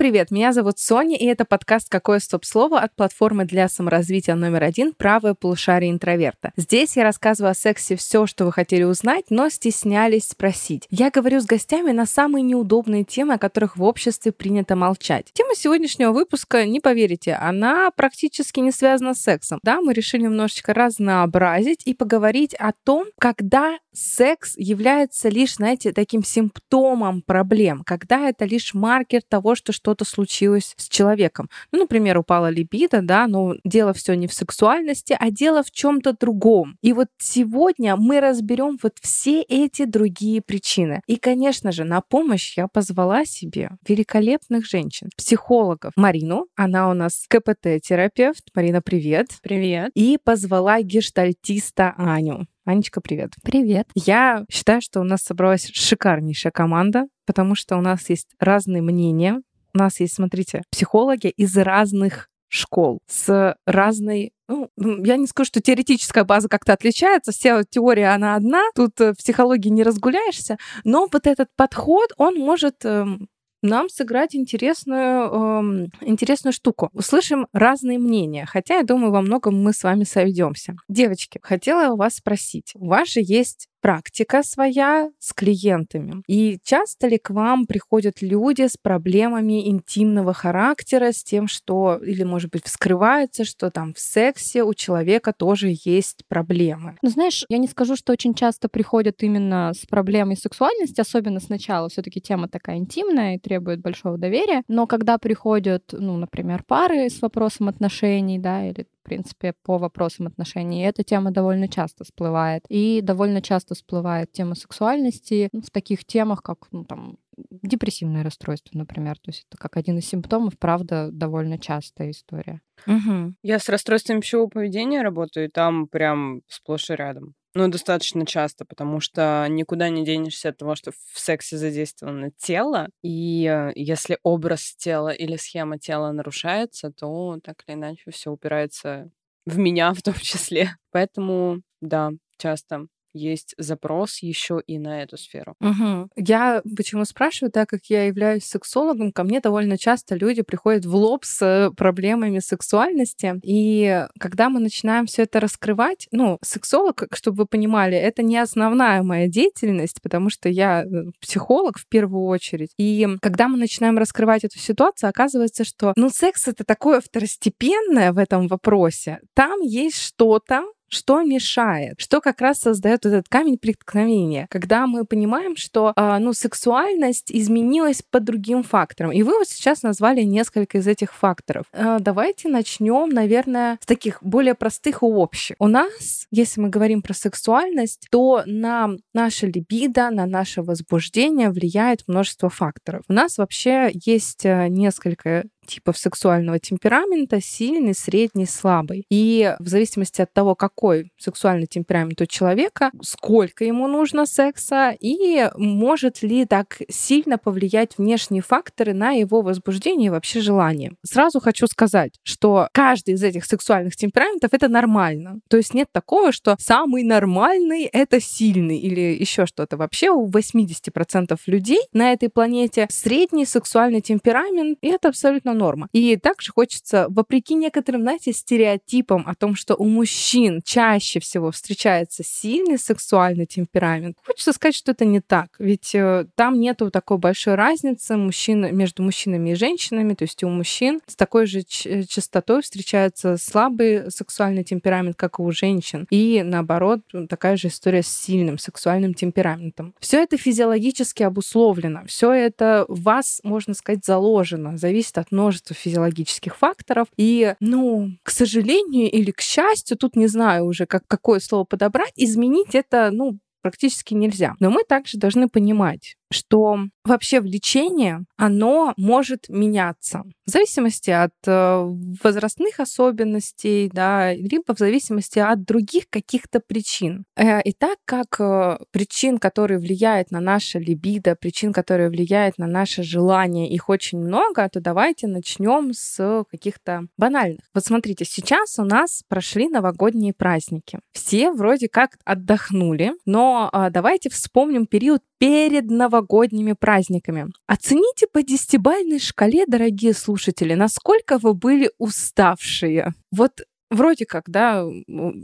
привет! Меня зовут Соня, и это подкаст «Какое стоп-слово» от платформы для саморазвития номер один «Правое полушарие интроверта». Здесь я рассказываю о сексе все, что вы хотели узнать, но стеснялись спросить. Я говорю с гостями на самые неудобные темы, о которых в обществе принято молчать. Тема сегодняшнего выпуска, не поверите, она практически не связана с сексом. Да, мы решили немножечко разнообразить и поговорить о том, когда секс является лишь, знаете, таким симптомом проблем, когда это лишь маркер того, что что-то случилось с человеком. Ну, например, упала либидо, да, но дело все не в сексуальности, а дело в чем-то другом. И вот сегодня мы разберем вот все эти другие причины. И, конечно же, на помощь я позвала себе великолепных женщин, психологов. Марину, она у нас КПТ-терапевт. Марина, привет. Привет. И позвала гештальтиста Аню. Анечка, привет. Привет. Я считаю, что у нас собралась шикарнейшая команда, потому что у нас есть разные мнения. У нас есть, смотрите, психологи из разных школ с разной ну, я не скажу, что теоретическая база как-то отличается, вся теория, она одна, тут э, в психологии не разгуляешься, но вот этот подход, он может эм, нам сыграть интересную, э, интересную штуку. Услышим разные мнения, хотя, я думаю, во многом мы с вами сойдемся. Девочки, хотела у вас спросить. У вас же есть практика своя с клиентами. И часто ли к вам приходят люди с проблемами интимного характера, с тем, что, или, может быть, вскрывается, что там в сексе у человека тоже есть проблемы? Ну, знаешь, я не скажу, что очень часто приходят именно с проблемой сексуальности, особенно сначала. все таки тема такая интимная и требует большого доверия. Но когда приходят, ну, например, пары с вопросом отношений, да, или в принципе, по вопросам отношений. И эта тема довольно часто всплывает. И довольно часто всплывает тема сексуальности в таких темах, как ну, там, депрессивное расстройство, например. То есть это как один из симптомов, правда, довольно частая история. Угу. Я с расстройством пищевого поведения работаю, и там прям сплошь и рядом. Ну, достаточно часто, потому что никуда не денешься от того, что в сексе задействовано тело, и э, если образ тела или схема тела нарушается, то так или иначе все упирается в меня в том числе. Поэтому, да, часто есть запрос еще и на эту сферу. Угу. Я почему спрашиваю, так как я являюсь сексологом, ко мне довольно часто люди приходят в лоб с проблемами сексуальности, и когда мы начинаем все это раскрывать, ну, сексолог, чтобы вы понимали, это не основная моя деятельность, потому что я э, психолог в первую очередь. И когда мы начинаем раскрывать эту ситуацию, оказывается, что, ну, секс это такое второстепенное в этом вопросе. Там есть что-то, что мешает? Что как раз создает этот камень преткновения? Когда мы понимаем, что э, ну, сексуальность изменилась по другим факторам. И вы вот сейчас назвали несколько из этих факторов. Э, давайте начнем, наверное, с таких более простых и общих. У нас, если мы говорим про сексуальность, то на наше либидо, на наше возбуждение влияет множество факторов. У нас вообще есть э, несколько типов сексуального темперамента, сильный, средний, слабый. И в зависимости от того, какой сексуальный темперамент у человека, сколько ему нужно секса и может ли так сильно повлиять внешние факторы на его возбуждение и вообще желание. Сразу хочу сказать, что каждый из этих сексуальных темпераментов это нормально. То есть нет такого, что самый нормальный это сильный или еще что-то. Вообще у 80% людей на этой планете средний сексуальный темперамент, и это абсолютно норма. И также хочется, вопреки некоторым, знаете, стереотипам о том, что у мужчин чаще всего встречается сильный сексуальный темперамент, хочется сказать, что это не так. Ведь э, там нету такой большой разницы мужчин, между мужчинами и женщинами. То есть у мужчин с такой же э, частотой встречается слабый сексуальный темперамент, как и у женщин. И наоборот, такая же история с сильным сексуальным темпераментом. Все это физиологически обусловлено. Все это в вас, можно сказать, заложено. Зависит от множества множество физиологических факторов. И, ну, к сожалению или к счастью, тут не знаю уже, как, какое слово подобрать, изменить это, ну, практически нельзя. Но мы также должны понимать, что вообще влечение, оно может меняться в зависимости от э, возрастных особенностей, да, либо в зависимости от других каких-то причин. Э, и так как э, причин, которые влияют на наше либидо, причин, которые влияют на наше желание, их очень много, то давайте начнем с каких-то банальных. Вот смотрите, сейчас у нас прошли новогодние праздники. Все вроде как отдохнули, но давайте вспомним период перед новогодними праздниками. Оцените по десятибальной шкале, дорогие слушатели, насколько вы были уставшие. Вот вроде как, да,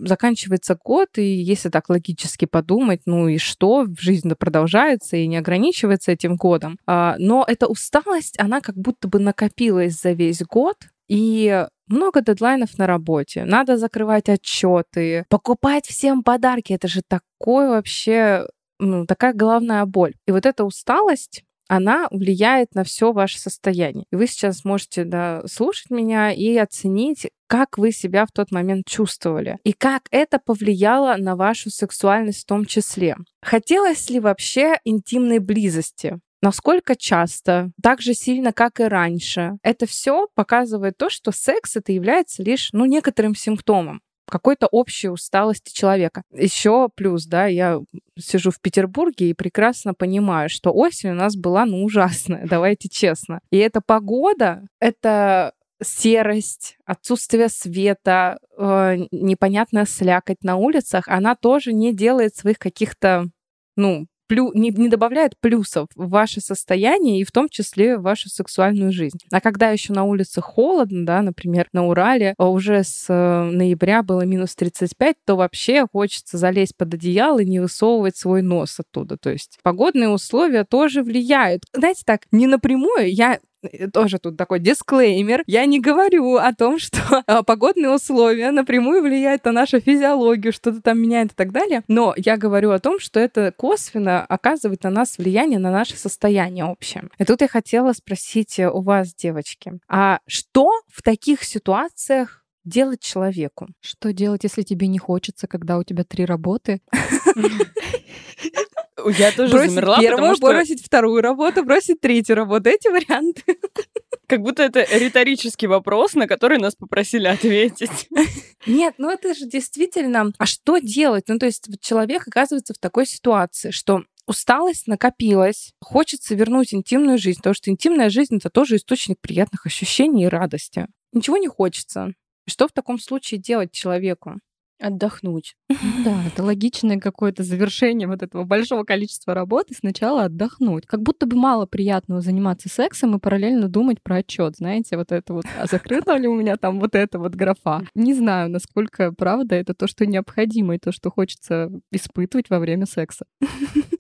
заканчивается год, и если так логически подумать, ну и что, жизнь продолжается и не ограничивается этим годом. А, но эта усталость, она как будто бы накопилась за весь год, и много дедлайнов на работе, надо закрывать отчеты, покупать всем подарки. Это же такой вообще, такая головная боль. И вот эта усталость, она влияет на все ваше состояние. И вы сейчас можете да, слушать меня и оценить, как вы себя в тот момент чувствовали и как это повлияло на вашу сексуальность в том числе. Хотелось ли вообще интимной близости? насколько часто, так же сильно, как и раньше. Это все показывает то, что секс это является лишь ну, некоторым симптомом какой-то общей усталости человека. Еще плюс, да, я сижу в Петербурге и прекрасно понимаю, что осень у нас была, ну, ужасная, давайте честно. И эта погода, это серость, отсутствие света, э, непонятная слякоть на улицах, она тоже не делает своих каких-то, ну, плю, не, не добавляет плюсов в ваше состояние и в том числе в вашу сексуальную жизнь. А когда еще на улице холодно, да, например, на Урале а уже с э, ноября было минус 35, то вообще хочется залезть под одеяло и не высовывать свой нос оттуда. То есть погодные условия тоже влияют. Знаете, так, не напрямую, я тоже тут такой дисклеймер. Я не говорю о том, что а, погодные условия напрямую влияют на нашу физиологию, что-то там меняет и так далее. Но я говорю о том, что это косвенно оказывает на нас влияние на наше состояние общее. И тут я хотела спросить у вас, девочки, а что в таких ситуациях делать человеку? Что делать, если тебе не хочется, когда у тебя три работы? Я тоже бросить замерла, первую, потому что... бросить вторую работу, бросить третью работу. Эти варианты. Как будто это риторический вопрос, на который нас попросили ответить. Нет, ну это же действительно... А что делать? Ну то есть человек оказывается в такой ситуации, что усталость накопилась, хочется вернуть интимную жизнь, потому что интимная жизнь — это тоже источник приятных ощущений и радости. Ничего не хочется. Что в таком случае делать человеку? Отдохнуть. Да, это логичное какое-то завершение вот этого большого количества работы. Сначала отдохнуть. Как будто бы мало приятного заниматься сексом и параллельно думать про отчет. Знаете, вот это вот, а закрыта ли у меня там вот эта вот графа? Не знаю, насколько правда это то, что необходимо и то, что хочется испытывать во время секса.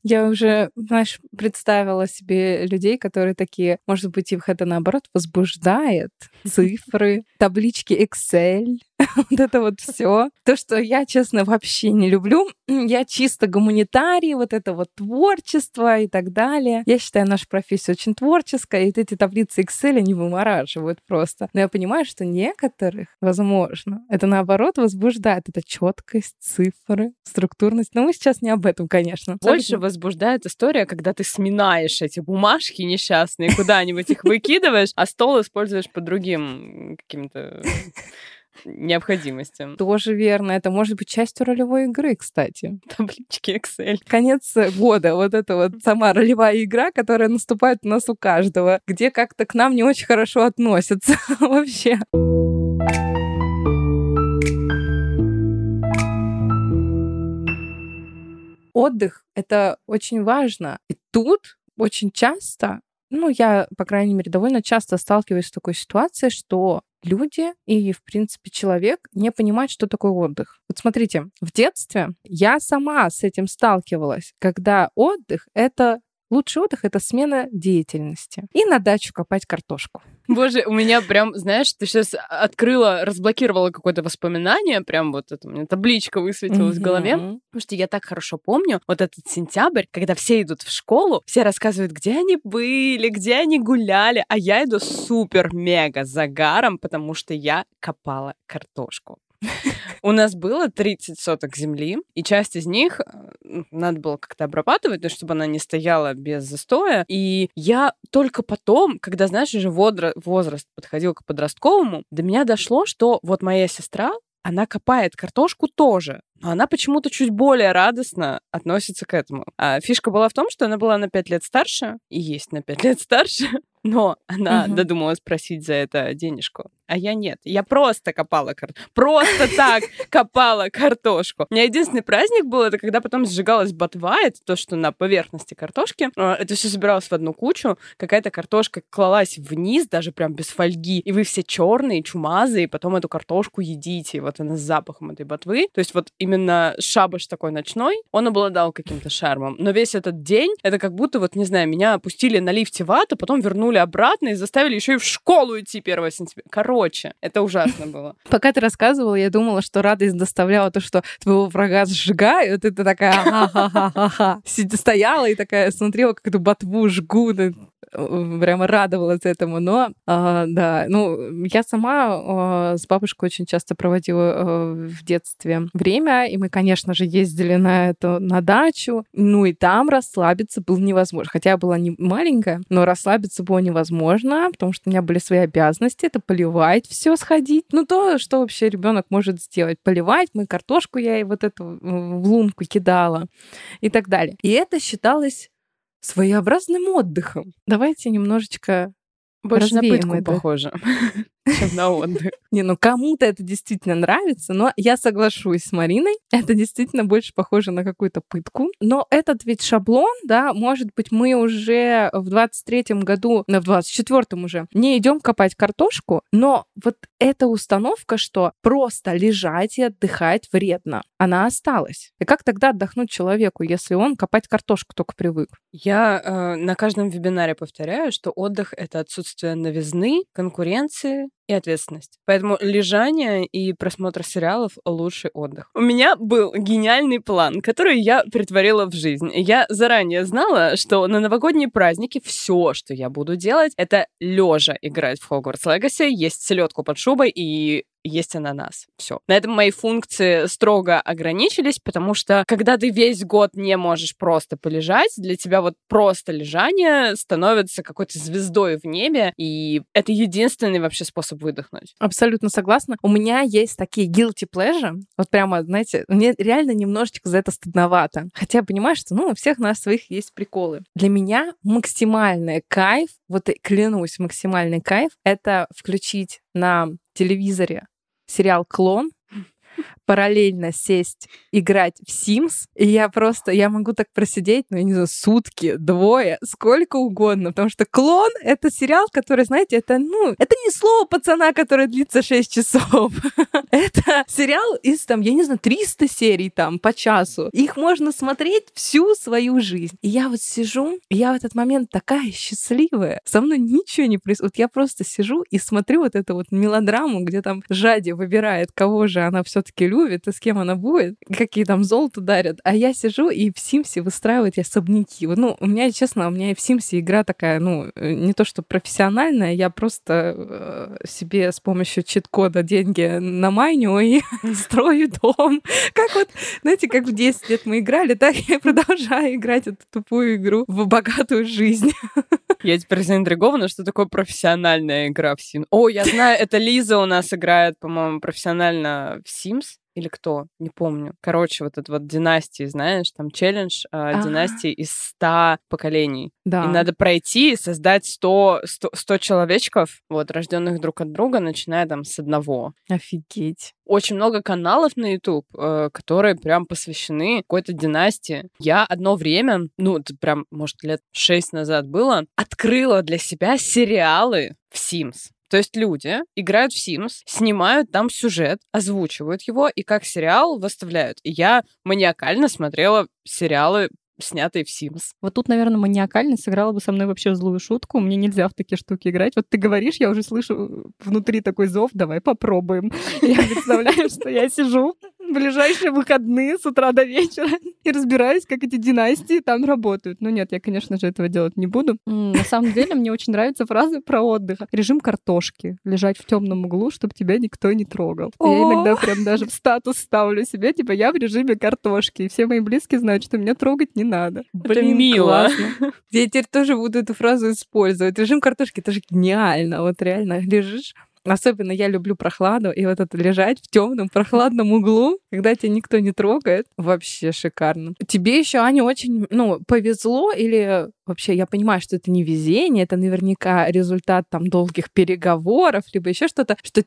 Я уже, знаешь, представила себе людей, которые такие, может быть, их это наоборот возбуждает. Цифры, таблички Excel, вот это вот все. То, что я, честно, вообще не люблю. Я чисто гуманитарий, вот это вот творчество и так далее. Я считаю нашу профессию очень творческой, и вот эти таблицы Excel, они вымораживают просто. Но я понимаю, что некоторых, возможно, это наоборот возбуждает. Это четкость, цифры, структурность. Но мы сейчас не об этом, конечно. Больше возбуждает история, когда ты сминаешь эти бумажки несчастные, куда-нибудь их выкидываешь, а стол используешь по другим каким-то необходимостям. Тоже верно. Это может быть частью ролевой игры, кстати. Таблички Excel. Конец года. Вот это вот сама ролевая игра, которая наступает у нас у каждого, где как-то к нам не очень хорошо относятся вообще. Отдых — это очень важно. И тут очень часто ну, я, по крайней мере, довольно часто сталкиваюсь с такой ситуацией, что люди и, в принципе, человек не понимают, что такое отдых. Вот смотрите, в детстве я сама с этим сталкивалась, когда отдых — это Лучший отдых — это смена деятельности. И на дачу копать картошку. Боже, у меня прям, знаешь, ты сейчас открыла, разблокировала какое-то воспоминание, прям вот это у меня табличка высветилась mm-hmm. в голове, потому что я так хорошо помню вот этот сентябрь, когда все идут в школу, все рассказывают, где они были, где они гуляли, а я иду супер-мега загаром, потому что я копала картошку. У нас было 30 соток земли, и часть из них э, надо было как-то обрабатывать, ну, чтобы она не стояла без застоя. И я только потом, когда, знаешь, уже возраст подходил к подростковому, до меня дошло, что вот моя сестра, она копает картошку тоже, она почему-то чуть более радостно относится к этому. А фишка была в том, что она была на 5 лет старше, и есть на 5 лет старше, но она угу. додумалась просить за это денежку. а я нет. Я просто копала картошку. Просто так копала картошку. У меня единственный праздник был, это когда потом сжигалась ботва, это то, что на поверхности картошки. А, это все собиралось в одну кучу, какая-то картошка клалась вниз, даже прям без фольги, и вы все черные, чумазые, и потом эту картошку едите, и вот она с запахом этой ботвы. То есть вот именно шабаш такой ночной, он обладал каким-то шармом. Но весь этот день, это как будто вот, не знаю, меня опустили на лифте в ад, а потом вернули обратно и заставили еще и в школу идти 1 сентября. Короче, это ужасно было. Пока ты рассказывала, я думала, что радость доставляла то, что твоего врага сжигают, и ты такая ха-ха-ха-ха-ха. Стояла и такая смотрела, как эту ботву жгут, прямо радовалась этому. Но, э, да, ну, я сама э, с бабушкой очень часто проводила э, в детстве время, и мы, конечно же, ездили на это на дачу. Ну, и там расслабиться было невозможно. Хотя я была не маленькая, но расслабиться было невозможно, потому что у меня были свои обязанности. Это поливать все сходить. Ну, то, что вообще ребенок может сделать. Поливать. Мы картошку я и вот эту в лунку кидала и так далее. И это считалось своеобразным отдыхом. Давайте немножечко больше на пытку это. похоже, чем на отдых. Не, ну кому-то это действительно нравится, но я соглашусь с Мариной. Это действительно больше похоже на какую-то пытку. Но этот ведь шаблон, да, может быть, мы уже в 23-м году, на в 24-м уже не идем копать картошку, но вот эта установка, что просто лежать и отдыхать вредно, она осталась. И как тогда отдохнуть человеку, если он копать картошку только привык? Я э, на каждом вебинаре повторяю, что отдых — это отсутствие новизны, конкуренции и ответственность. Поэтому лежание и просмотр сериалов — лучший отдых. У меня был гениальный план, который я притворила в жизнь. Я заранее знала, что на новогодние праздники все, что я буду делать, это лежа играть в Hogwarts Legacy, есть селедку под шубой и есть ананас. Все. На этом мои функции строго ограничились, потому что когда ты весь год не можешь просто полежать, для тебя вот просто лежание становится какой-то звездой в небе, и это единственный вообще способ выдохнуть. Абсолютно согласна. У меня есть такие guilty pleasure. Вот прямо, знаете, мне реально немножечко за это стыдновато. Хотя я понимаю, что, ну, у всех нас своих есть приколы. Для меня максимальный кайф, вот клянусь, максимальный кайф, это включить на телевизоре сериал «Клон», параллельно сесть играть в Sims, и я просто, я могу так просидеть, ну, я не знаю, сутки, двое, сколько угодно, потому что «Клон» — это сериал, который, знаете, это, ну, это не слово пацана, которое длится 6 часов. это сериал из, там, я не знаю, 300 серий там по часу. Их можно смотреть всю свою жизнь. И я вот сижу, и я в этот момент такая счастливая, со мной ничего не происходит. Вот я просто сижу и смотрю вот эту вот мелодраму, где там Жади выбирает, кого же она все таки любит и с кем она будет, какие там золото дарят. А я сижу и в Симсе выстраивают особняки. Ну, у меня, честно, у меня и в Симсе игра такая, ну, э, не то что профессиональная, я просто э, себе с помощью чит-кода деньги намайню и строю дом. Как вот, знаете, как в 10 лет мы играли, так я продолжаю играть эту тупую игру в богатую жизнь. Я теперь заинтригована, что такое профессиональная игра в Sims. О, я знаю, это Лиза у нас играет, по-моему, профессионально в Sims или кто, не помню. Короче, вот этот вот династии, знаешь, там челлендж э, династии из 100 поколений. Да. И надо пройти и создать 100, 100, 100 человечков, вот, рожденных друг от друга, начиная там с одного. Офигеть. Очень много каналов на YouTube, э, которые прям посвящены какой-то династии. Я одно время, ну, это прям, может, лет шесть назад было, открыла для себя сериалы в Sims. То есть люди играют в Sims, снимают там сюжет, озвучивают его и как сериал выставляют. И я маниакально смотрела сериалы снятые в Sims. Вот тут, наверное, маниакально сыграла бы со мной вообще злую шутку. Мне нельзя в такие штуки играть. Вот ты говоришь, я уже слышу внутри такой зов, давай попробуем. Я представляю, что я сижу ближайшие выходные с утра до вечера и разбираюсь, как эти династии там работают. Ну нет, я, конечно же, этого делать не буду. На самом деле, мне очень нравится фраза про отдых. Режим картошки. Лежать в темном углу, чтобы тебя никто не трогал. Я иногда прям даже в статус ставлю себе, типа, я в режиме картошки. И все мои близкие знают, что меня трогать не надо. Блин, мило. Я теперь тоже буду эту фразу использовать. Режим картошки, это же гениально. Вот реально лежишь Особенно я люблю прохладу, и вот это лежать в темном прохладном углу, когда тебя никто не трогает, вообще шикарно. Тебе еще, Аня, очень, ну, повезло или вообще я понимаю, что это не везение, это наверняка результат там долгих переговоров, либо еще что-то, что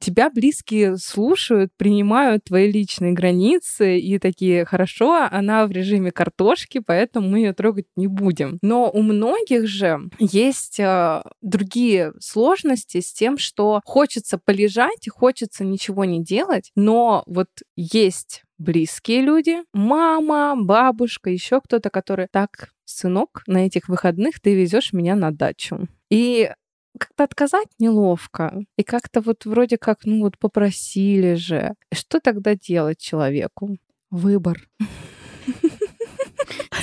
тебя близкие слушают, принимают твои личные границы и такие, хорошо, она в режиме картошки, поэтому мы ее трогать не будем. Но у многих же есть э, другие сложности с тем, что хочется полежать хочется ничего не делать, но вот есть близкие люди, мама, бабушка, еще кто-то, который так, сынок, на этих выходных ты везешь меня на дачу. И как-то отказать неловко. И как-то вот вроде как, ну вот попросили же. Что тогда делать человеку? Выбор.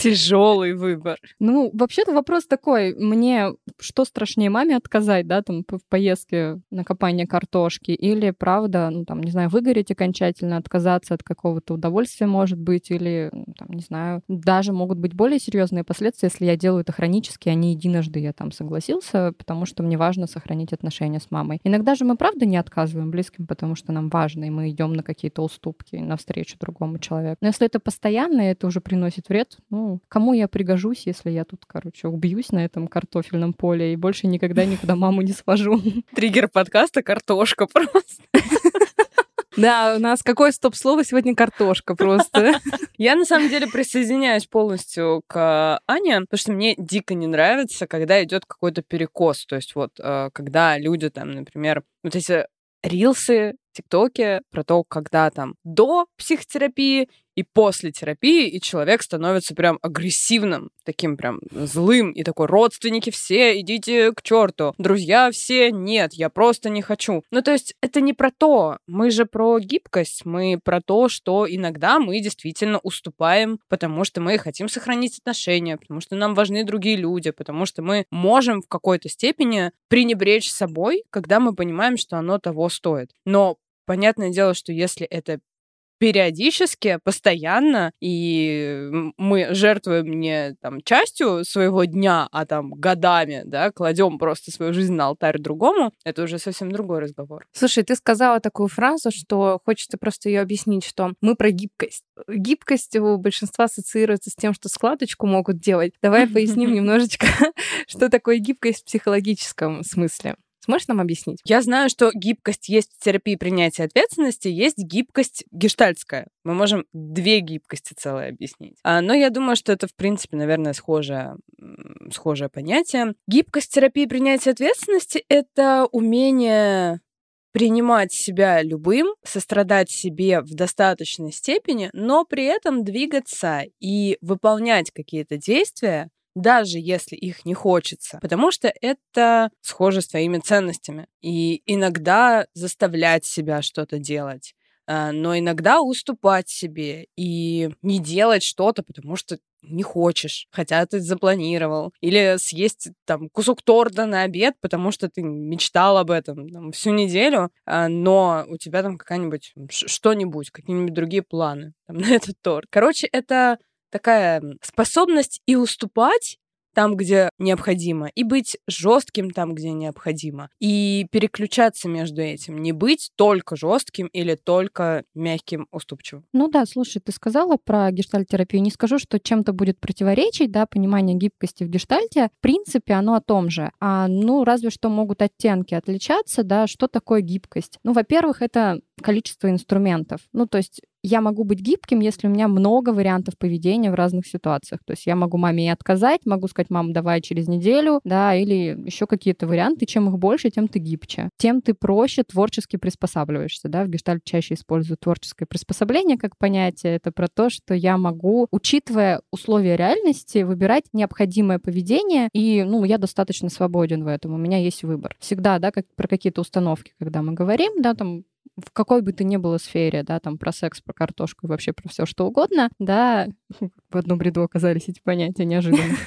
Тяжелый выбор. Ну, вообще-то вопрос такой, мне что страшнее маме отказать, да, там, в поездке на копание картошки, или, правда, ну, там, не знаю, выгореть окончательно, отказаться от какого-то удовольствия, может быть, или, там, не знаю, даже могут быть более серьезные последствия, если я делаю это хронически, а не единожды я там согласился, потому что мне важно сохранить отношения с мамой. Иногда же мы, правда, не отказываем близким, потому что нам важно, и мы идем на какие-то уступки навстречу другому человеку. Но если это постоянно, это уже приносит вред, ну, кому я пригожусь, если я тут, короче, убьюсь на этом картофельном поле и больше никогда никуда маму не свожу. Триггер подкаста картошка просто. Да, у нас какое стоп-слово сегодня картошка просто. Я на самом деле присоединяюсь полностью к Ане, потому что мне дико не нравится, когда идет какой-то перекос. То есть вот э, когда люди там, например, вот эти рилсы, ТикТоке про то, когда там до психотерапии и после терапии, и человек становится прям агрессивным, таким прям злым, и такой, родственники все, идите к черту, друзья все, нет, я просто не хочу. Ну, то есть это не про то, мы же про гибкость, мы про то, что иногда мы действительно уступаем, потому что мы хотим сохранить отношения, потому что нам важны другие люди, потому что мы можем в какой-то степени пренебречь собой, когда мы понимаем, что оно того стоит. Но понятное дело, что если это периодически, постоянно, и мы жертвуем не там частью своего дня, а там годами, да, кладем просто свою жизнь на алтарь другому, это уже совсем другой разговор. Слушай, ты сказала такую фразу, что хочется просто ее объяснить, что мы про гибкость. Гибкость у большинства ассоциируется с тем, что складочку могут делать. Давай поясним немножечко, что такое гибкость в психологическом смысле. Сможешь нам объяснить? Я знаю, что гибкость есть в терапии принятия ответственности, есть гибкость гештальтская. Мы можем две гибкости целые объяснить. А, но я думаю, что это, в принципе, наверное, схожее, схожее понятие. Гибкость терапии принятия ответственности — это умение принимать себя любым, сострадать себе в достаточной степени, но при этом двигаться и выполнять какие-то действия, даже если их не хочется, потому что это схоже с твоими ценностями. И иногда заставлять себя что-то делать, а, но иногда уступать себе и не делать что-то, потому что не хочешь, хотя ты запланировал. Или съесть там кусок торта на обед, потому что ты мечтал об этом там, всю неделю, а, но у тебя там какая-нибудь что-нибудь, какие-нибудь другие планы там, на этот торт. Короче, это такая способность и уступать там, где необходимо, и быть жестким там, где необходимо, и переключаться между этим, не быть только жестким или только мягким, уступчивым. Ну да, слушай, ты сказала про гештальтерапию. Не скажу, что чем-то будет противоречить, да, понимание гибкости в гештальте. В принципе, оно о том же. А, ну, разве что могут оттенки отличаться, да, что такое гибкость. Ну, во-первых, это количество инструментов. Ну, то есть я могу быть гибким, если у меня много вариантов поведения в разных ситуациях. То есть я могу маме и отказать, могу сказать, мам, давай через неделю, да, или еще какие-то варианты. Чем их больше, тем ты гибче. Тем ты проще творчески приспосабливаешься, да. В гештальт чаще используют творческое приспособление как понятие. Это про то, что я могу, учитывая условия реальности, выбирать необходимое поведение, и, ну, я достаточно свободен в этом, у меня есть выбор. Всегда, да, как про какие-то установки, когда мы говорим, да, там в какой бы то ни было сфере, да, там про секс, про картошку и вообще про все что угодно, да, в одном ряду оказались эти понятия неожиданно.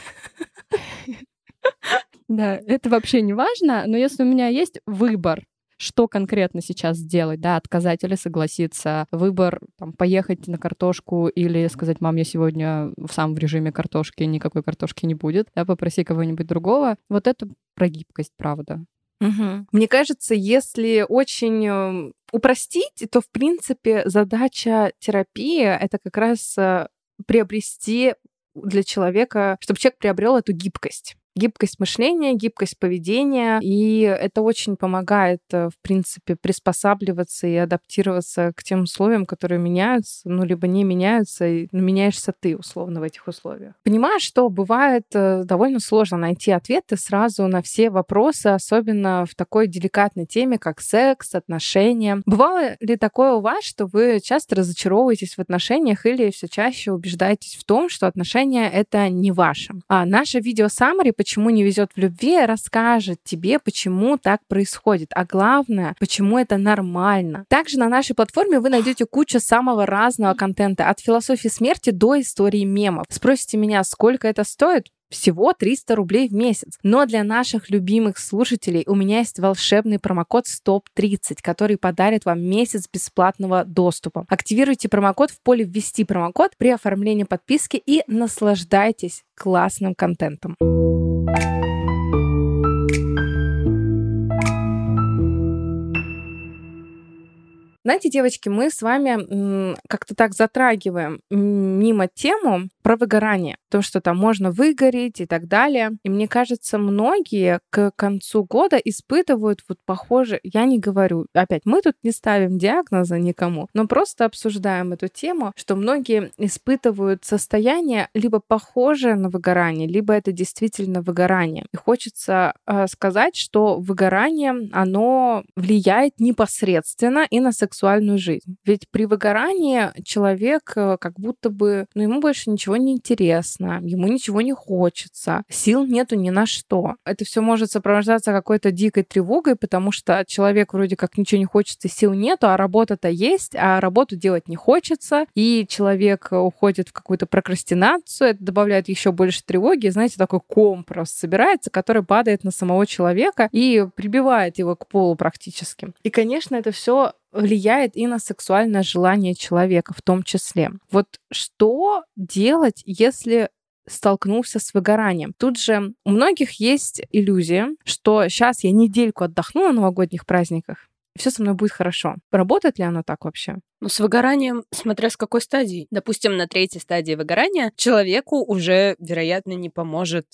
Да, это вообще не важно, но если у меня есть выбор, что конкретно сейчас сделать, да, отказать или согласиться, выбор там, поехать на картошку или сказать, мам, я сегодня в самом в режиме картошки, никакой картошки не будет, да, попроси кого-нибудь другого. Вот это про гибкость, правда. Угу. Мне кажется, если очень эм, упростить, то, в принципе, задача терапии — это как раз э, приобрести для человека, чтобы человек приобрел эту гибкость гибкость мышления, гибкость поведения, и это очень помогает, э, в принципе, приспосабливаться и адаптироваться к тем условиям, которые меняются, ну, либо не меняются, и меняешься ты, условно, в этих условиях. Понимаешь, что бывает э, довольно сложно найти ответы сразу на все вопросы, особенно в такой деликатной теме, как секс, отношения. Бывало ли такое у вас, что вы часто разочаровываетесь в отношениях или все чаще убеждаетесь в том, что отношения — это не ваше? А наше видео саммари почему не везет в любви, расскажет тебе, почему так происходит. А главное, почему это нормально. Также на нашей платформе вы найдете кучу самого разного контента, от философии смерти до истории мемов. Спросите меня, сколько это стоит? всего 300 рублей в месяц. Но для наших любимых слушателей у меня есть волшебный промокод STOP30, который подарит вам месяц бесплатного доступа. Активируйте промокод в поле «Ввести промокод» при оформлении подписки и наслаждайтесь классным контентом. Thank you. Знаете, девочки, мы с вами как-то так затрагиваем мимо тему про выгорание, то, что там можно выгореть и так далее. И мне кажется, многие к концу года испытывают вот похоже, я не говорю, опять, мы тут не ставим диагноза никому, но просто обсуждаем эту тему, что многие испытывают состояние либо похожее на выгорание, либо это действительно выгорание. И хочется э, сказать, что выгорание, оно влияет непосредственно и на сексуальную жизнь. Ведь при выгорании человек э, как будто бы, ну, ему больше ничего не интересно, ему ничего не хочется, сил нету ни на что. Это все может сопровождаться какой-то дикой тревогой, потому что человек вроде как ничего не хочется, сил нету, а работа-то есть, а работу делать не хочется, и человек уходит в какую-то прокрастинацию, это добавляет еще больше тревоги, знаете, такой ком просто собирается, который падает на самого человека и прибивает его к полу практически. И, конечно, это все влияет и на сексуальное желание человека в том числе. Вот что делать, если столкнулся с выгоранием. Тут же у многих есть иллюзия, что сейчас я недельку отдохну на новогодних праздниках, все со мной будет хорошо. Работает ли оно так вообще? Ну, с выгоранием, смотря с какой стадии. Допустим, на третьей стадии выгорания человеку уже, вероятно, не поможет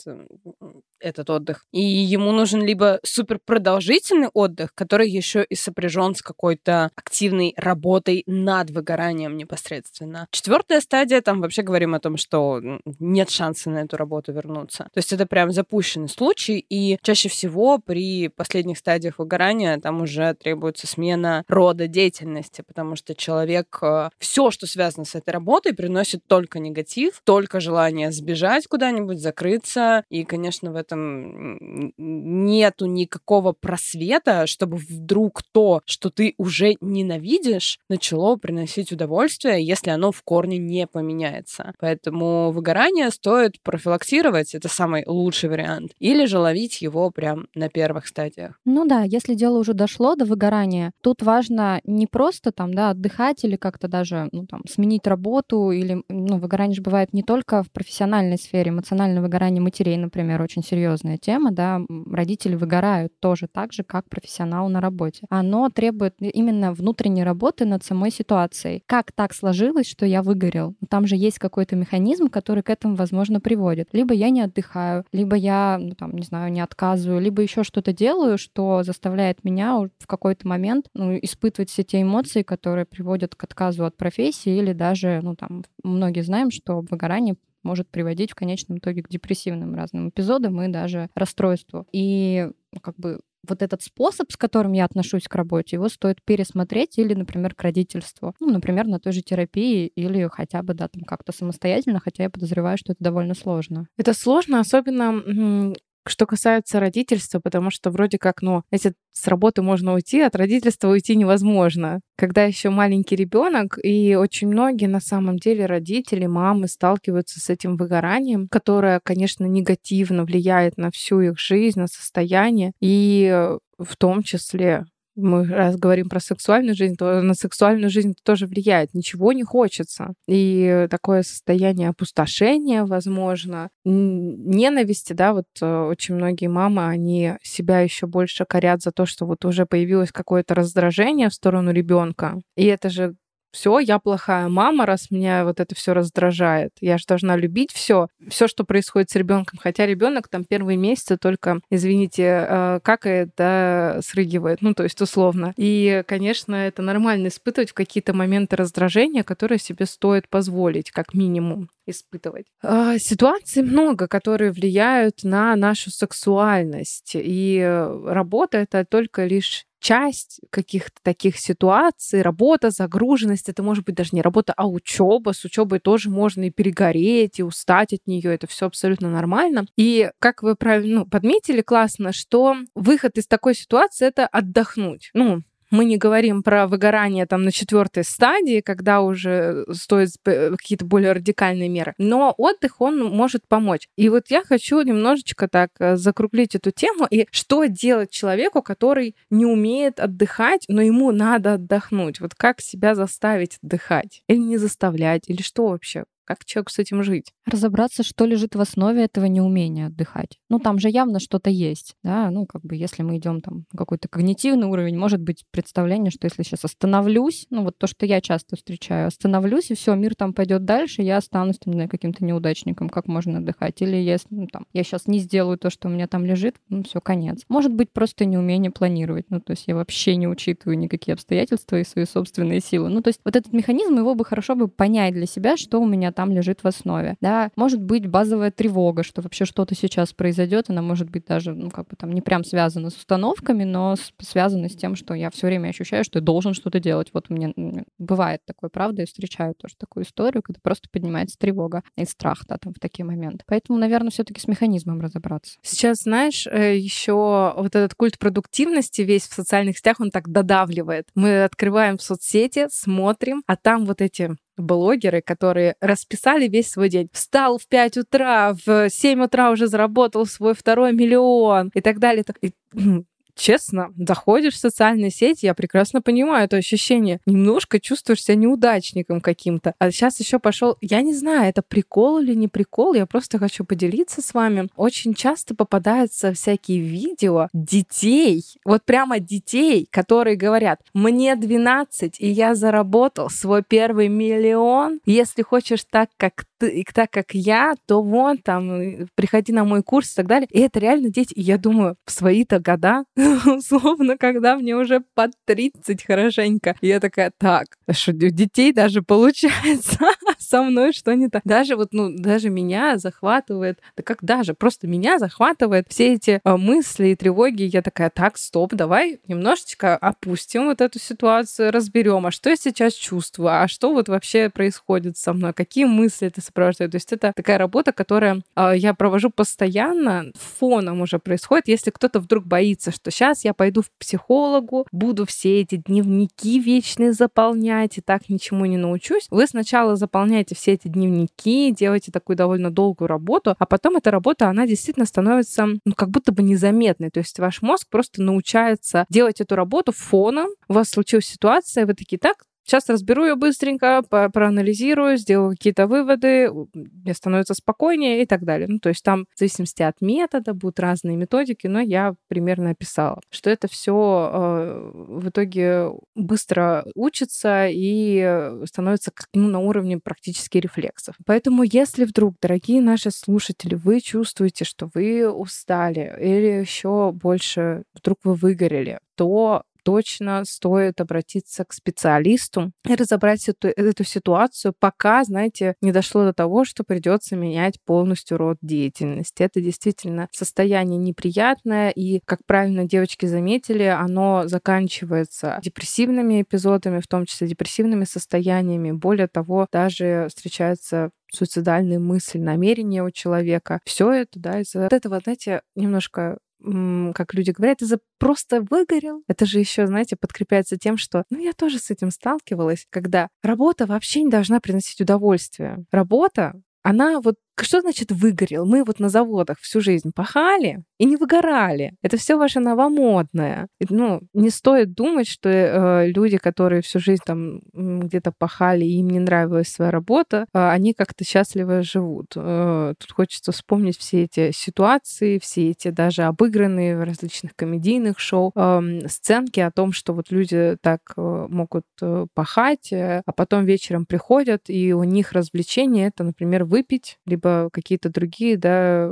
этот отдых. И ему нужен либо супер продолжительный отдых, который еще и сопряжен с какой-то активной работой над выгоранием непосредственно. Четвертая стадия, там вообще говорим о том, что нет шанса на эту работу вернуться. То есть это прям запущенный случай, и чаще всего при последних стадиях выгорания там уже требуется смена рода деятельности, потому что человек человек э, все, что связано с этой работой, приносит только негатив, только желание сбежать куда-нибудь, закрыться. И, конечно, в этом нету никакого просвета, чтобы вдруг то, что ты уже ненавидишь, начало приносить удовольствие, если оно в корне не поменяется. Поэтому выгорание стоит профилактировать, это самый лучший вариант, или же ловить его прям на первых стадиях. Ну да, если дело уже дошло до выгорания, тут важно не просто там, да, отдыхать, отдыхать или как-то даже ну, там, сменить работу. Или ну, выгорание же бывает не только в профессиональной сфере. Эмоциональное выгорание матерей, например, очень серьезная тема. Да? Родители выгорают тоже так же, как профессионал на работе. Оно требует именно внутренней работы над самой ситуацией. Как так сложилось, что я выгорел? Там же есть какой-то механизм, который к этому, возможно, приводит. Либо я не отдыхаю, либо я, ну, там, не знаю, не отказываю, либо еще что-то делаю, что заставляет меня в какой-то момент ну, испытывать все те эмоции, которые приводят приводят к отказу от профессии или даже, ну там, многие знаем, что выгорание может приводить в конечном итоге к депрессивным разным эпизодам и даже расстройству. И ну, как бы вот этот способ, с которым я отношусь к работе, его стоит пересмотреть или, например, к родительству. Ну, например, на той же терапии или хотя бы, да, там как-то самостоятельно, хотя я подозреваю, что это довольно сложно. Это сложно, особенно что касается родительства, потому что вроде как, ну, если с работы можно уйти, от родительства уйти невозможно. Когда еще маленький ребенок, и очень многие на самом деле родители, мамы сталкиваются с этим выгоранием, которое, конечно, негативно влияет на всю их жизнь, на состояние, и в том числе мы раз говорим про сексуальную жизнь, то на сексуальную жизнь тоже влияет. Ничего не хочется. И такое состояние опустошения, возможно, ненависти, да, вот э, очень многие мамы, они себя еще больше корят за то, что вот уже появилось какое-то раздражение в сторону ребенка. И это же все, я плохая мама, раз меня вот это все раздражает. Я же должна любить все, все, что происходит с ребенком. Хотя ребенок там первые месяцы только, извините, э, какает, да, срыгивает, ну, то есть условно. И, конечно, это нормально испытывать в какие-то моменты раздражения, которые себе стоит позволить, как минимум испытывать. А, ситуаций много, которые влияют на нашу сексуальность. И работа — это только лишь часть каких-то таких ситуаций, работа, загруженность, это может быть даже не работа, а учеба. С учебой тоже можно и перегореть, и устать от нее. Это все абсолютно нормально. И как вы правильно ну, подметили классно, что выход из такой ситуации это отдохнуть. Ну, мы не говорим про выгорание там на четвертой стадии, когда уже стоит какие-то более радикальные меры. Но отдых, он может помочь. И вот я хочу немножечко так э, закруглить эту тему. И что делать человеку, который не умеет отдыхать, но ему надо отдохнуть? Вот как себя заставить отдыхать? Или не заставлять? Или что вообще? Как человеку с этим жить? Разобраться, что лежит в основе этого неумения отдыхать. Ну, там же явно что-то есть, да, ну, как бы, если мы идем там какой-то когнитивный уровень, может быть представление, что если сейчас остановлюсь, ну, вот то, что я часто встречаю, остановлюсь, и все, мир там пойдет дальше, я останусь, там, каким-то неудачником, как можно отдыхать. Или если, ну, там, я сейчас не сделаю то, что у меня там лежит, ну, все, конец. Может быть, просто неумение планировать, ну, то есть я вообще не учитываю никакие обстоятельства и свои собственные силы. Ну, то есть вот этот механизм, его бы хорошо бы понять для себя, что у меня там лежит в основе. Да, может быть базовая тревога, что вообще что-то сейчас произойдет, она может быть даже, ну, как бы там не прям связана с установками, но связана с тем, что я все время ощущаю, что я должен что-то делать. Вот меня бывает такое, правда, я встречаю тоже такую историю, когда просто поднимается тревога и страх, да, там в такие моменты. Поэтому, наверное, все-таки с механизмом разобраться. Сейчас, знаешь, э, еще вот этот культ продуктивности весь в социальных сетях, он так додавливает. Мы открываем соцсети, смотрим, а там вот эти блогеры, которые расписали весь свой день. Встал в 5 утра, в 7 утра уже заработал свой второй миллион и так далее. И честно, заходишь в социальные сети, я прекрасно понимаю это ощущение. Немножко чувствуешь себя неудачником каким-то. А сейчас еще пошел, я не знаю, это прикол или не прикол, я просто хочу поделиться с вами. Очень часто попадаются всякие видео детей, вот прямо детей, которые говорят, мне 12, и я заработал свой первый миллион. Если хочешь так, как ты, так как я, то вон там, приходи на мой курс и так далее. И это реально дети. И я думаю, в свои-то года условно, когда мне уже под 30 хорошенько. И я такая, так, что у детей даже получается со мной что не так. Даже вот, ну, даже меня захватывает, да как даже, просто меня захватывает все эти э, мысли и тревоги. Я такая, так, стоп, давай немножечко опустим вот эту ситуацию, разберем, а что я сейчас чувствую, а что вот вообще происходит со мной, какие мысли это сопровождает. То есть это такая работа, которая э, я провожу постоянно, фоном уже происходит, если кто-то вдруг боится, что сейчас я пойду в психологу, буду все эти дневники вечные заполнять и так ничему не научусь. Вы сначала заполняете все эти дневники, делаете такую довольно долгую работу, а потом эта работа, она действительно становится ну, как будто бы незаметной. То есть ваш мозг просто научается делать эту работу фоном. У вас случилась ситуация, вы такие, так, Сейчас разберу ее быстренько, проанализирую, сделаю какие-то выводы, мне становится спокойнее и так далее. Ну, то есть там в зависимости от метода будут разные методики, но я примерно описала, что это все э, в итоге быстро учится и становится ну, на уровне практически рефлексов. Поэтому если вдруг, дорогие наши слушатели, вы чувствуете, что вы устали или еще больше вдруг вы выгорели, то точно стоит обратиться к специалисту и разобрать эту, эту ситуацию, пока, знаете, не дошло до того, что придется менять полностью род деятельности. Это действительно состояние неприятное, и, как правильно девочки заметили, оно заканчивается депрессивными эпизодами, в том числе депрессивными состояниями. Более того, даже встречаются суицидальные мысли, намерения у человека. Все это, да, из-за этого, знаете, немножко как люди говорят, из-за просто выгорел. Это же еще, знаете, подкрепляется тем, что, ну, я тоже с этим сталкивалась, когда работа вообще не должна приносить удовольствие. Работа, она вот что значит выгорел? Мы вот на заводах всю жизнь пахали и не выгорали. Это все ваше новомодное. Ну, не стоит думать, что э, люди, которые всю жизнь там где-то пахали, и им не нравилась своя работа, э, они как-то счастливо живут. Э, тут хочется вспомнить все эти ситуации, все эти даже обыгранные в различных комедийных шоу э, сценки о том, что вот люди так э, могут э, пахать, э, а потом вечером приходят, и у них развлечение это, например, выпить, либо какие-то другие, да,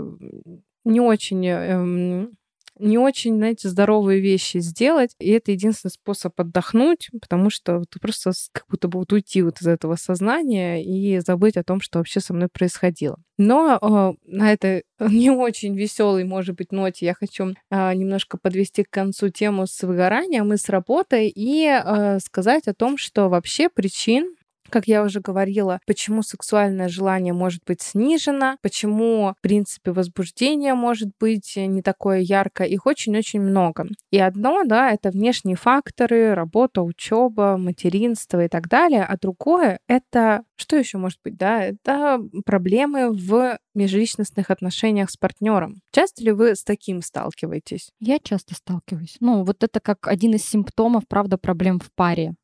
не очень эм, не очень, знаете, здоровые вещи сделать. И это единственный способ отдохнуть, потому что ты просто как будто бы вот уйти вот из этого сознания и забыть о том, что вообще со мной происходило. Но э, на этой не очень веселой, может быть, ноте я хочу э, немножко подвести к концу тему с выгоранием и с работой и э, сказать о том, что вообще причин как я уже говорила, почему сексуальное желание может быть снижено, почему, в принципе, возбуждение может быть не такое яркое. Их очень-очень много. И одно, да, это внешние факторы, работа, учеба, материнство и так далее. А другое — это что еще может быть, да? Это проблемы в межличностных отношениях с партнером. Часто ли вы с таким сталкиваетесь? Я часто сталкиваюсь. Ну, вот это как один из симптомов, правда, проблем в паре.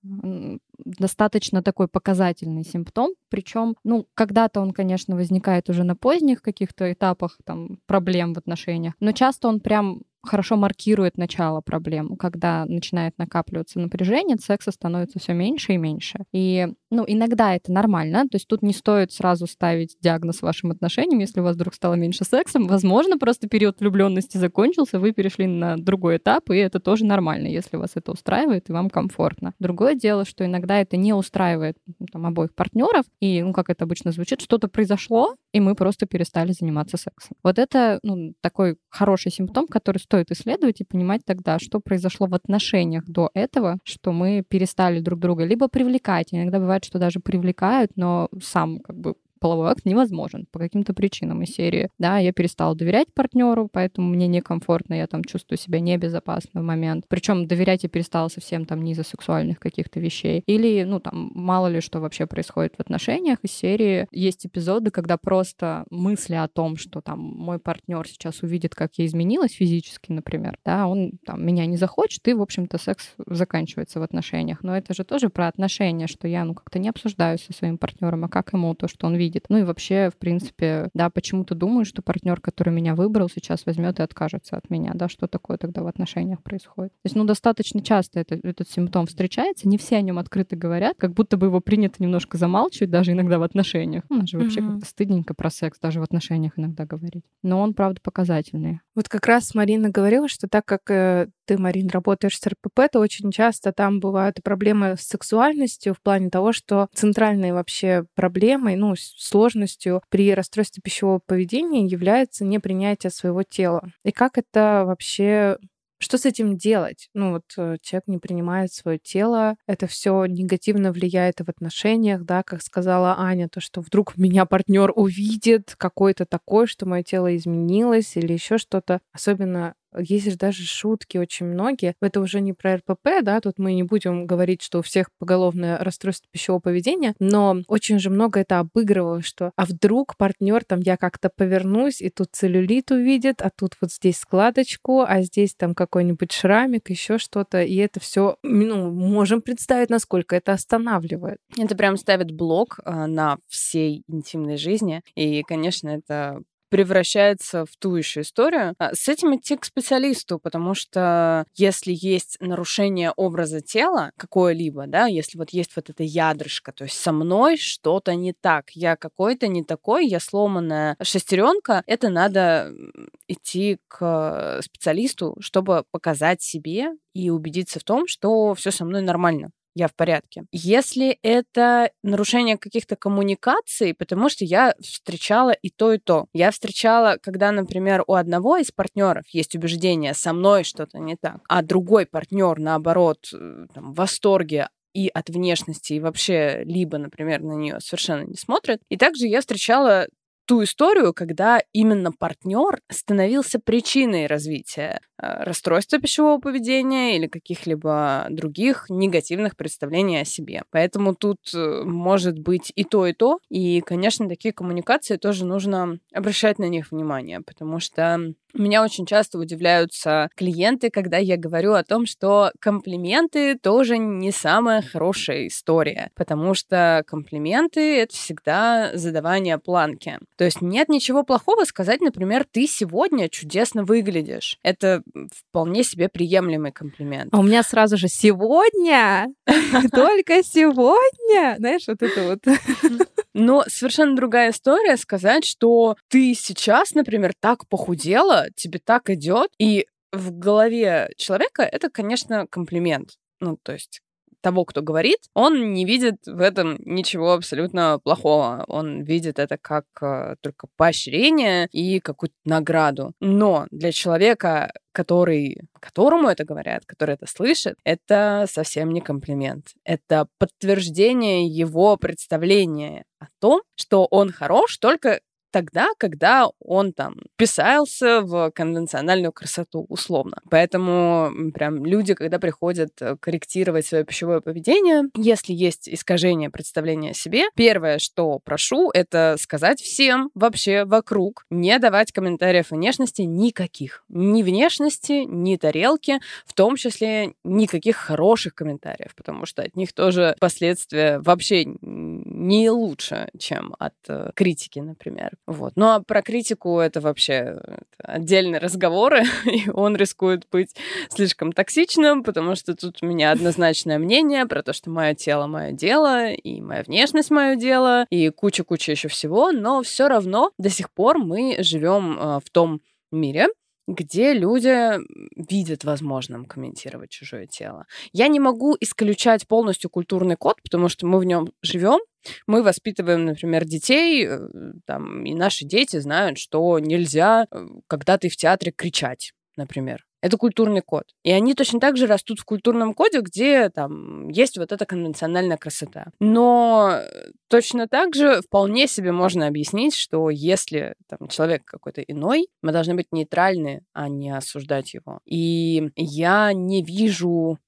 Достаточно такой показательный симптом. Причем, ну, когда-то он, конечно, возникает уже на поздних каких-то этапах там проблем в отношениях, но часто он прям хорошо маркирует начало проблем. Когда начинает накапливаться напряжение, секса становится все меньше и меньше. И, ну, иногда это нормально, то есть тут не стоит сразу ставить диагноз вашим отношениям, если у вас вдруг стало меньше секса. Возможно, просто период влюбленности закончился, вы перешли на другой этап, и это тоже нормально, если вас это устраивает и вам комфортно. Другое дело, что иногда это не устраивает ну, там, обоих партнеров, и, ну, как это обычно звучит, что-то произошло, и мы просто перестали заниматься сексом. Вот это ну, такой хороший симптом, который стоит исследовать и понимать тогда, что произошло в отношениях до этого, что мы перестали друг друга либо привлекать. Иногда бывает, что даже привлекают, но сам как бы половой акт невозможен по каким-то причинам из серии. Да, я перестала доверять партнеру, поэтому мне некомфортно, я там чувствую себя небезопасно в момент. Причем доверять я перестала совсем там не из-за сексуальных каких-то вещей. Или, ну, там, мало ли что вообще происходит в отношениях из серии. Есть эпизоды, когда просто мысли о том, что там мой партнер сейчас увидит, как я изменилась физически, например, да, он там меня не захочет, и, в общем-то, секс заканчивается в отношениях. Но это же тоже про отношения, что я, ну, как-то не обсуждаю со своим партнером, а как ему то, что он видит видит. Ну и вообще, в принципе, да, почему-то думаю, что партнер, который меня выбрал, сейчас возьмет и откажется от меня, да, что такое тогда в отношениях происходит. То есть, ну, достаточно часто это, этот симптом встречается, не все о нем открыто говорят, как будто бы его принято немножко замалчивать, даже иногда в отношениях. Ну, же вообще mm-hmm. как-то стыдненько про секс даже в отношениях иногда говорить. Но он, правда, показательный. Вот как раз Марина говорила, что так как э, ты, Марин, работаешь с РПП, то очень часто там бывают проблемы с сексуальностью в плане того, что центральной вообще проблемой, ну, сложностью при расстройстве пищевого поведения является непринятие своего тела. И как это вообще что с этим делать? Ну вот э, человек не принимает свое тело, это все негативно влияет в отношениях, да, как сказала Аня, то, что вдруг меня партнер увидит какой-то такой, что мое тело изменилось или еще что-то. Особенно есть же даже шутки очень многие. Это уже не про РПП, да, тут мы не будем говорить, что у всех поголовное расстройство пищевого поведения, но очень же много это обыгрывало, что а вдруг партнер там я как-то повернусь, и тут целлюлит увидит, а тут вот здесь складочку, а здесь там какой-нибудь шрамик, еще что-то, и это все, ну, можем представить, насколько это останавливает. Это прям ставит блок а, на всей интимной жизни, и, конечно, это превращается в ту еще историю. А, с этим идти к специалисту, потому что если есть нарушение образа тела какое-либо, да, если вот есть вот эта ядрышко, то есть со мной что-то не так, я какой-то не такой, я сломанная шестеренка, это надо идти к специалисту, чтобы показать себе и убедиться в том, что все со мной нормально я в порядке. Если это нарушение каких-то коммуникаций, потому что я встречала и то, и то. Я встречала, когда, например, у одного из партнеров есть убеждение, со мной что-то не так, а другой партнер, наоборот, э, там, в восторге и от внешности, и вообще либо, например, на нее совершенно не смотрит. И также я встречала ту историю, когда именно партнер становился причиной развития э, расстройства пищевого поведения или каких-либо других негативных представлений о себе. Поэтому тут э, может быть и то, и то. И, конечно, такие коммуникации тоже нужно обращать на них внимание, потому что меня очень часто удивляются клиенты, когда я говорю о том, что комплименты тоже не самая хорошая история, потому что комплименты — это всегда задавание планки. То есть нет ничего плохого сказать, например, ты сегодня чудесно выглядишь. Это вполне себе приемлемый комплимент. А у меня сразу же сегодня, только сегодня, знаешь, вот это вот. Но совершенно другая история сказать, что ты сейчас, например, так похудела, тебе так идет, и в голове человека это, конечно, комплимент. Ну, то есть того, кто говорит, он не видит в этом ничего абсолютно плохого. Он видит это как э, только поощрение и какую-то награду. Но для человека, который, которому это говорят, который это слышит, это совсем не комплимент. Это подтверждение его представления о том, что он хорош только тогда, когда он там писался в конвенциональную красоту, условно. Поэтому прям люди, когда приходят э, корректировать свое пищевое поведение, если есть искажение представления о себе, первое, что прошу, это сказать всем вообще вокруг, не давать комментариев внешности никаких. Ни внешности, ни тарелки, в том числе никаких хороших комментариев, потому что от них тоже последствия вообще не лучше, чем от э, критики, например. Вот. Ну а про критику это вообще отдельные разговоры, и он рискует быть слишком токсичным, потому что тут у меня однозначное мнение про то, что мое тело мое дело, и моя внешность мое дело, и куча-куча еще всего, но все равно до сих пор мы живем э, в том мире, где люди видят возможным комментировать чужое тело. Я не могу исключать полностью культурный код, потому что мы в нем живем, мы воспитываем, например, детей, э, там, и наши дети знают, что нельзя, э, когда ты в театре, кричать, например. Это культурный код. И они точно так же растут в культурном коде, где там есть вот эта конвенциональная красота. Но точно так же вполне себе можно объяснить, что если там, человек какой-то иной, мы должны быть нейтральны, а не осуждать его. И я не вижу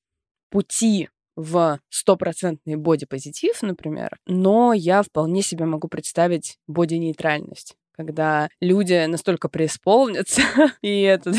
пути в стопроцентный бодипозитив, например, но я вполне себе могу представить боди-нейтральность когда люди настолько преисполнятся и это,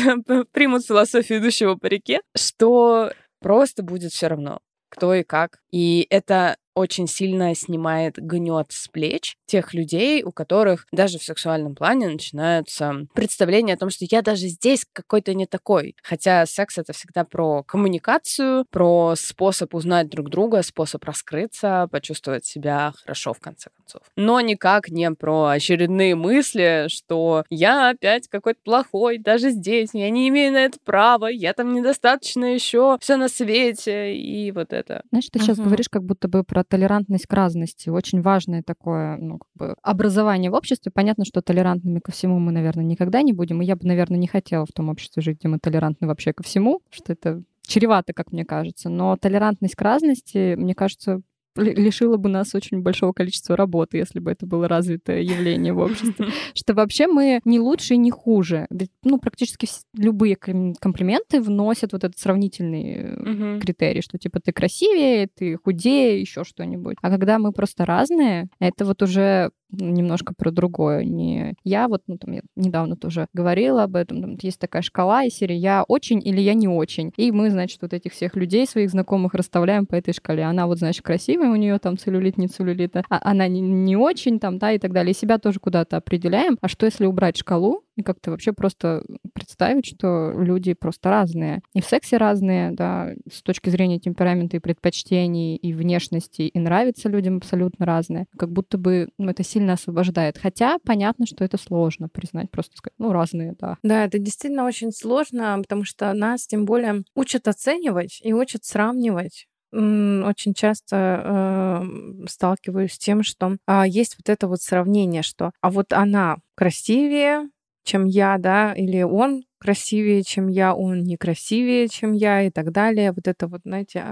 примут философию идущего по реке, что просто будет все равно, кто и как. И это очень сильно снимает гнет с плеч тех людей, у которых даже в сексуальном плане начинаются представления о том, что я даже здесь какой-то не такой. Хотя секс это всегда про коммуникацию, про способ узнать друг друга, способ раскрыться, почувствовать себя хорошо в конце концов. Но никак не про очередные мысли, что я опять какой-то плохой, даже здесь, я не имею на это права, я там недостаточно еще все на свете и вот это. Знаешь, ты сейчас говоришь как будто бы про толерантность к разности. Очень важное такое ну, как бы образование в обществе. Понятно, что толерантными ко всему мы, наверное, никогда не будем. И я бы, наверное, не хотела в том обществе жить, где мы толерантны вообще ко всему, что это чревато, как мне кажется. Но толерантность к разности, мне кажется, лишило бы нас очень большого количества работы, если бы это было развитое явление в обществе. Что вообще мы не лучше и не хуже. Ну, практически любые комплименты вносят вот этот сравнительный критерий, что типа ты красивее, ты худее, еще что-нибудь. А когда мы просто разные, это вот уже немножко про другое. Не я вот, ну, там, я недавно тоже говорила об этом, там есть такая шкала из серии «я очень» или «я не очень». И мы, значит, вот этих всех людей, своих знакомых, расставляем по этой шкале. Она вот, значит, красивая, у нее там целлюлит, не целлюлит, а она не, не очень там, да, и так далее. И себя тоже куда-то определяем. А что, если убрать шкалу и как-то вообще просто представить, что люди просто разные. И в сексе разные, да, с точки зрения темперамента и предпочтений, и внешности, и нравится людям абсолютно разные. Как будто бы ну, это сильно освобождает. Хотя понятно, что это сложно признать, просто сказать, ну, разные, да. Да, это действительно очень сложно, потому что нас тем более учат оценивать и учат сравнивать очень часто э, сталкиваюсь с тем, что э, есть вот это вот сравнение, что а вот она красивее, чем я, да, или он красивее, чем я, он некрасивее, чем я и так далее. Вот это вот, знаете,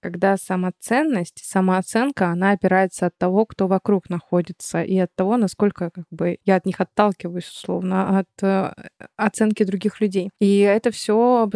когда самоценность, самооценка, она опирается от того, кто вокруг находится, и от того, насколько как бы я от них отталкиваюсь, условно, от э, оценки других людей. И это все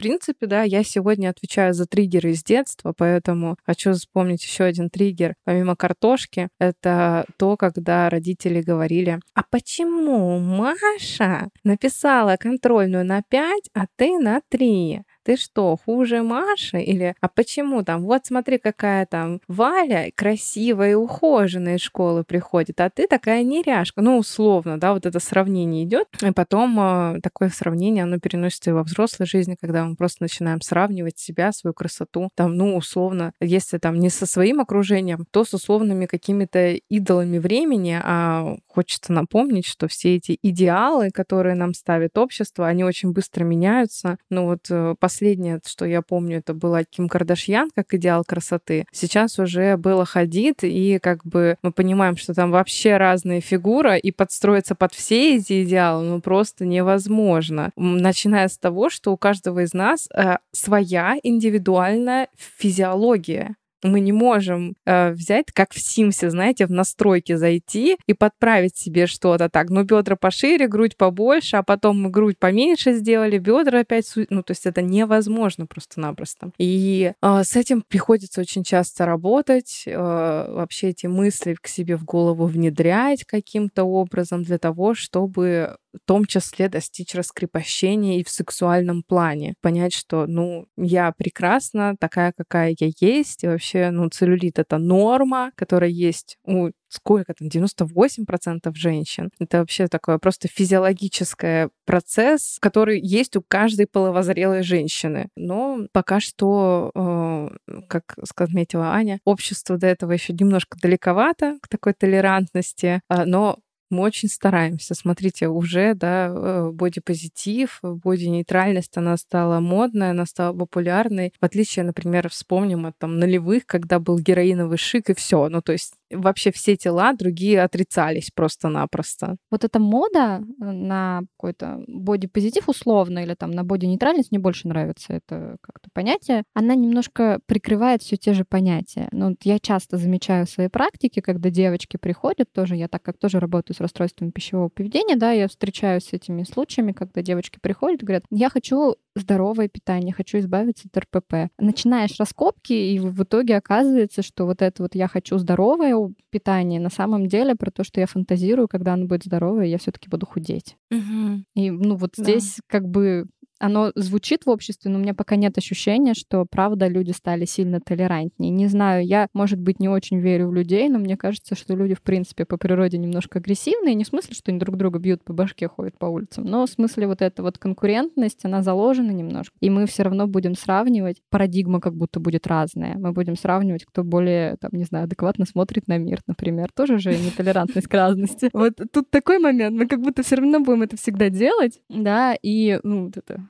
принципе, да, я сегодня отвечаю за триггеры из детства, поэтому хочу вспомнить еще один триггер, помимо картошки, это то, когда родители говорили, а почему Маша написала контрольную на 5, а ты на 3? Ты что, хуже Маши? Или, а почему там, вот смотри, какая там Валя красивая и ухоженная из школы приходит, а ты такая неряшка. Ну, условно, да, вот это сравнение идет. И потом э, такое сравнение, оно переносится и во взрослой жизни, когда мы просто начинаем сравнивать себя, свою красоту. Там, ну, условно, если там не со своим окружением, то с условными какими-то идолами времени, а хочется напомнить, что все эти идеалы, которые нам ставит общество, они очень быстро меняются. Ну вот э, последнее, что я помню, это была Ким Кардашьян как идеал красоты. Сейчас уже было ходит, и как бы мы понимаем, что там вообще разные фигуры, и подстроиться под все эти идеалы ну просто невозможно. Начиная с того, что у каждого из нас э, своя индивидуальная физиология мы не можем э, взять, как в Симсе, знаете, в настройки зайти и подправить себе что-то так. Ну, бедра пошире, грудь побольше, а потом мы грудь поменьше сделали, бедра опять... Ну, то есть это невозможно просто-напросто. И э, с этим приходится очень часто работать, э, вообще эти мысли к себе в голову внедрять каким-то образом для того, чтобы в том числе достичь раскрепощения и в сексуальном плане. Понять, что, ну, я прекрасна, такая, какая я есть, и вообще, ну, целлюлит — это норма, которая есть у сколько там, 98% женщин. Это вообще такое просто физиологический процесс, который есть у каждой половозрелой женщины. Но пока что, э, как отметила Аня, общество до этого еще немножко далековато к такой толерантности, э, но мы очень стараемся. Смотрите, уже, да, э, бодипозитив, боди-нейтральность, она стала модной, она стала популярной. В отличие, например, вспомним от там нулевых, когда был героиновый шик и все. Ну, то есть вообще все тела другие отрицались просто-напросто. Вот эта мода э, на какой-то бодипозитив условно или там на боди-нейтральность мне больше нравится это как-то понятие. Она немножко прикрывает все те же понятия. Ну, я часто замечаю в своей практике, когда девочки приходят тоже, я так как тоже работаю с расстройствами пищевого поведения, да, я встречаюсь с этими случаями, когда девочки приходят и говорят, я хочу здоровое питание, хочу избавиться от РПП. Начинаешь раскопки, и в итоге оказывается, что вот это вот я хочу здоровое питание на самом деле про то, что я фантазирую, когда оно будет здоровое, я все-таки буду худеть. Угу. И ну вот да. здесь как бы оно звучит в обществе, но у меня пока нет ощущения, что, правда, люди стали сильно толерантнее. Не знаю, я, может быть, не очень верю в людей, но мне кажется, что люди, в принципе, по природе немножко агрессивные. Не в смысле, что они друг друга бьют по башке, ходят по улицам, но в смысле вот эта вот конкурентность, она заложена немножко. И мы все равно будем сравнивать. Парадигма как будто будет разная. Мы будем сравнивать, кто более, там, не знаю, адекватно смотрит на мир, например. Тоже же нетолерантность к разности. Вот тут такой момент. Мы как будто все равно будем это всегда делать, да, и, ну, вот это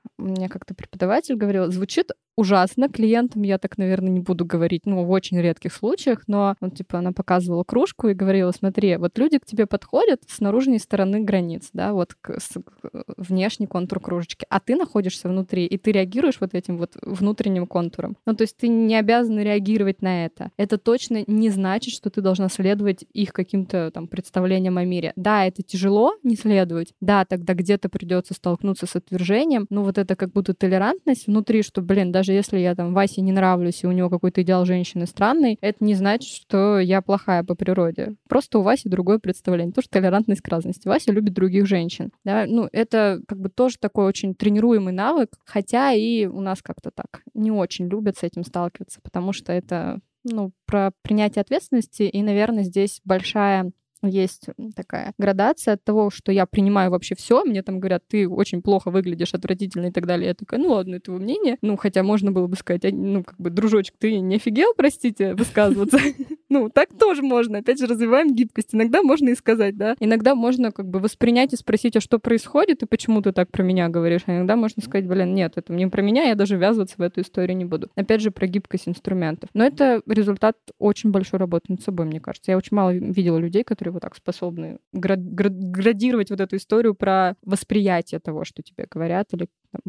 мне как-то преподаватель говорил, звучит ужасно. Клиентам я так, наверное, не буду говорить, ну, в очень редких случаях, но, ну, типа, она показывала кружку и говорила, смотри, вот люди к тебе подходят с наружной стороны границ, да, вот к, с, к, внешний контур кружечки, а ты находишься внутри, и ты реагируешь вот этим вот внутренним контуром. Ну, то есть ты не обязан реагировать на это. Это точно не значит, что ты должна следовать их каким-то там представлениям о мире. Да, это тяжело не следовать, да, тогда где-то придется столкнуться с отвержением, но это как будто толерантность внутри, что, блин, даже если я там Васе не нравлюсь, и у него какой-то идеал женщины странный, это не значит, что я плохая по природе. Просто у Васи другое представление. Тоже толерантность к разности. Вася любит других женщин. Да? Ну, это как бы тоже такой очень тренируемый навык, хотя и у нас как-то так не очень любят с этим сталкиваться, потому что это ну, про принятие ответственности, и, наверное, здесь большая есть такая градация от того, что я принимаю вообще все. Мне там говорят, ты очень плохо выглядишь, отвратительно и так далее. Я такая, ну ладно, это его мнение. Ну, хотя можно было бы сказать, ну, как бы, дружочек, ты не офигел, простите, высказываться. Ну, так тоже можно. Опять же, развиваем гибкость. Иногда можно и сказать, да. Иногда можно как бы воспринять и спросить, а что происходит и почему ты так про меня говоришь. А иногда можно сказать, блин, нет, это не про меня, я даже ввязываться в эту историю не буду. Опять же, про гибкость инструментов. Но это результат очень большой работы над собой, мне кажется. Я очень мало видела людей, которые вот так способны градировать вот эту историю про восприятие того, что тебе говорят, или там,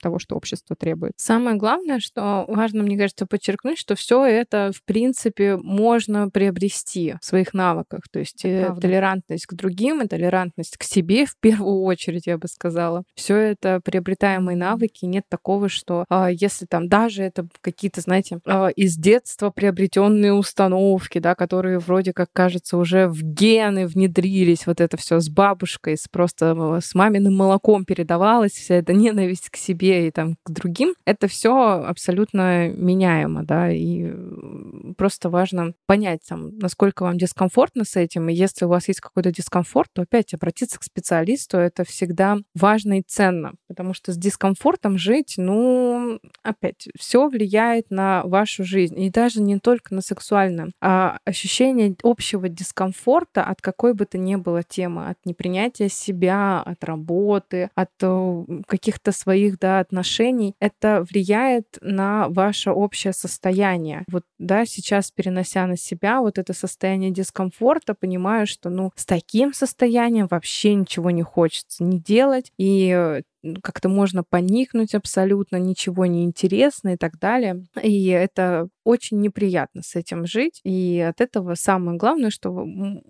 того, что общество требует. Самое главное, что важно, мне кажется, подчеркнуть, что все это, в принципе, можно приобрести в своих навыках. То есть это толерантность к другим и толерантность к себе в первую очередь, я бы сказала. Все это приобретаемые навыки. Нет такого, что а, если там даже это какие-то, знаете, а, из детства приобретенные установки, да, которые вроде как, кажется, уже в гены внедрились, вот это все с бабушкой, с просто с маминым молоком передавалось, вся эта ненависть к себе и там к другим, это все абсолютно меняемо, да, и просто важно понять, там, насколько вам дискомфортно с этим, и если у вас есть какой-то дискомфорт, то опять обратиться к специалисту, это всегда важно и ценно, потому что с дискомфортом жить, ну, опять, все влияет на вашу жизнь, и даже не только на сексуальное, а ощущение общего дискомфорта от какой бы то ни было темы, от непринятия себя, от работы, от э, каких-то своих да, отношений, это влияет на ваше общее состояние. Вот, да, сейчас перенося на себя вот это состояние дискомфорта, понимаю, что, ну, с таким состоянием вообще ничего не хочется не делать, и э, как-то можно поникнуть абсолютно, ничего не интересно и так далее. И это очень неприятно с этим жить. И от этого самое главное, что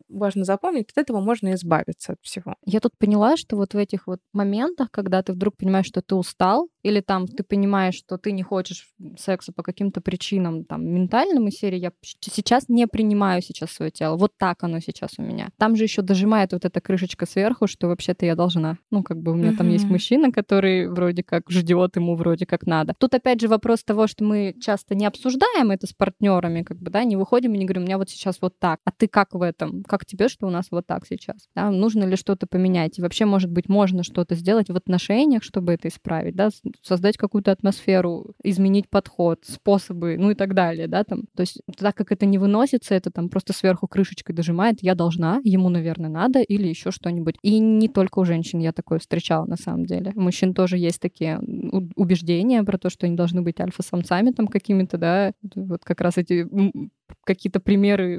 важно запомнить, от этого можно избавиться от всего. Я тут поняла, что вот в этих вот моментах, когда ты вдруг понимаешь, что ты устал, или там ты понимаешь, что ты не хочешь секса по каким-то причинам, там, ментальным, и серии я сейчас не принимаю сейчас свое тело. Вот так оно сейчас у меня. Там же еще дожимает вот эта крышечка сверху, что вообще-то я должна. Ну, как бы у меня mm-hmm. там есть мужчина, который вроде как ждет ему вроде как надо. Тут опять же вопрос того, что мы часто не обсуждаем это с партнерами, как бы, да, не выходим и не говорим, у меня вот сейчас вот так, а ты как в этом? Как тебе, что у нас вот так сейчас? Да? Нужно ли что-то поменять? И вообще, может быть, можно что-то сделать в отношениях, чтобы это исправить, да, создать какую-то атмосферу, изменить подход, способы, ну и так далее, да, там. То есть так как это не выносится, это там просто сверху крышечкой дожимает, я должна, ему, наверное, надо, или еще что-нибудь. И не только у женщин я такое встречала, на самом деле. У мужчин тоже есть такие убеждения про то, что они должны быть альфа-самцами там какими-то, да, вот как раз эти какие-то примеры,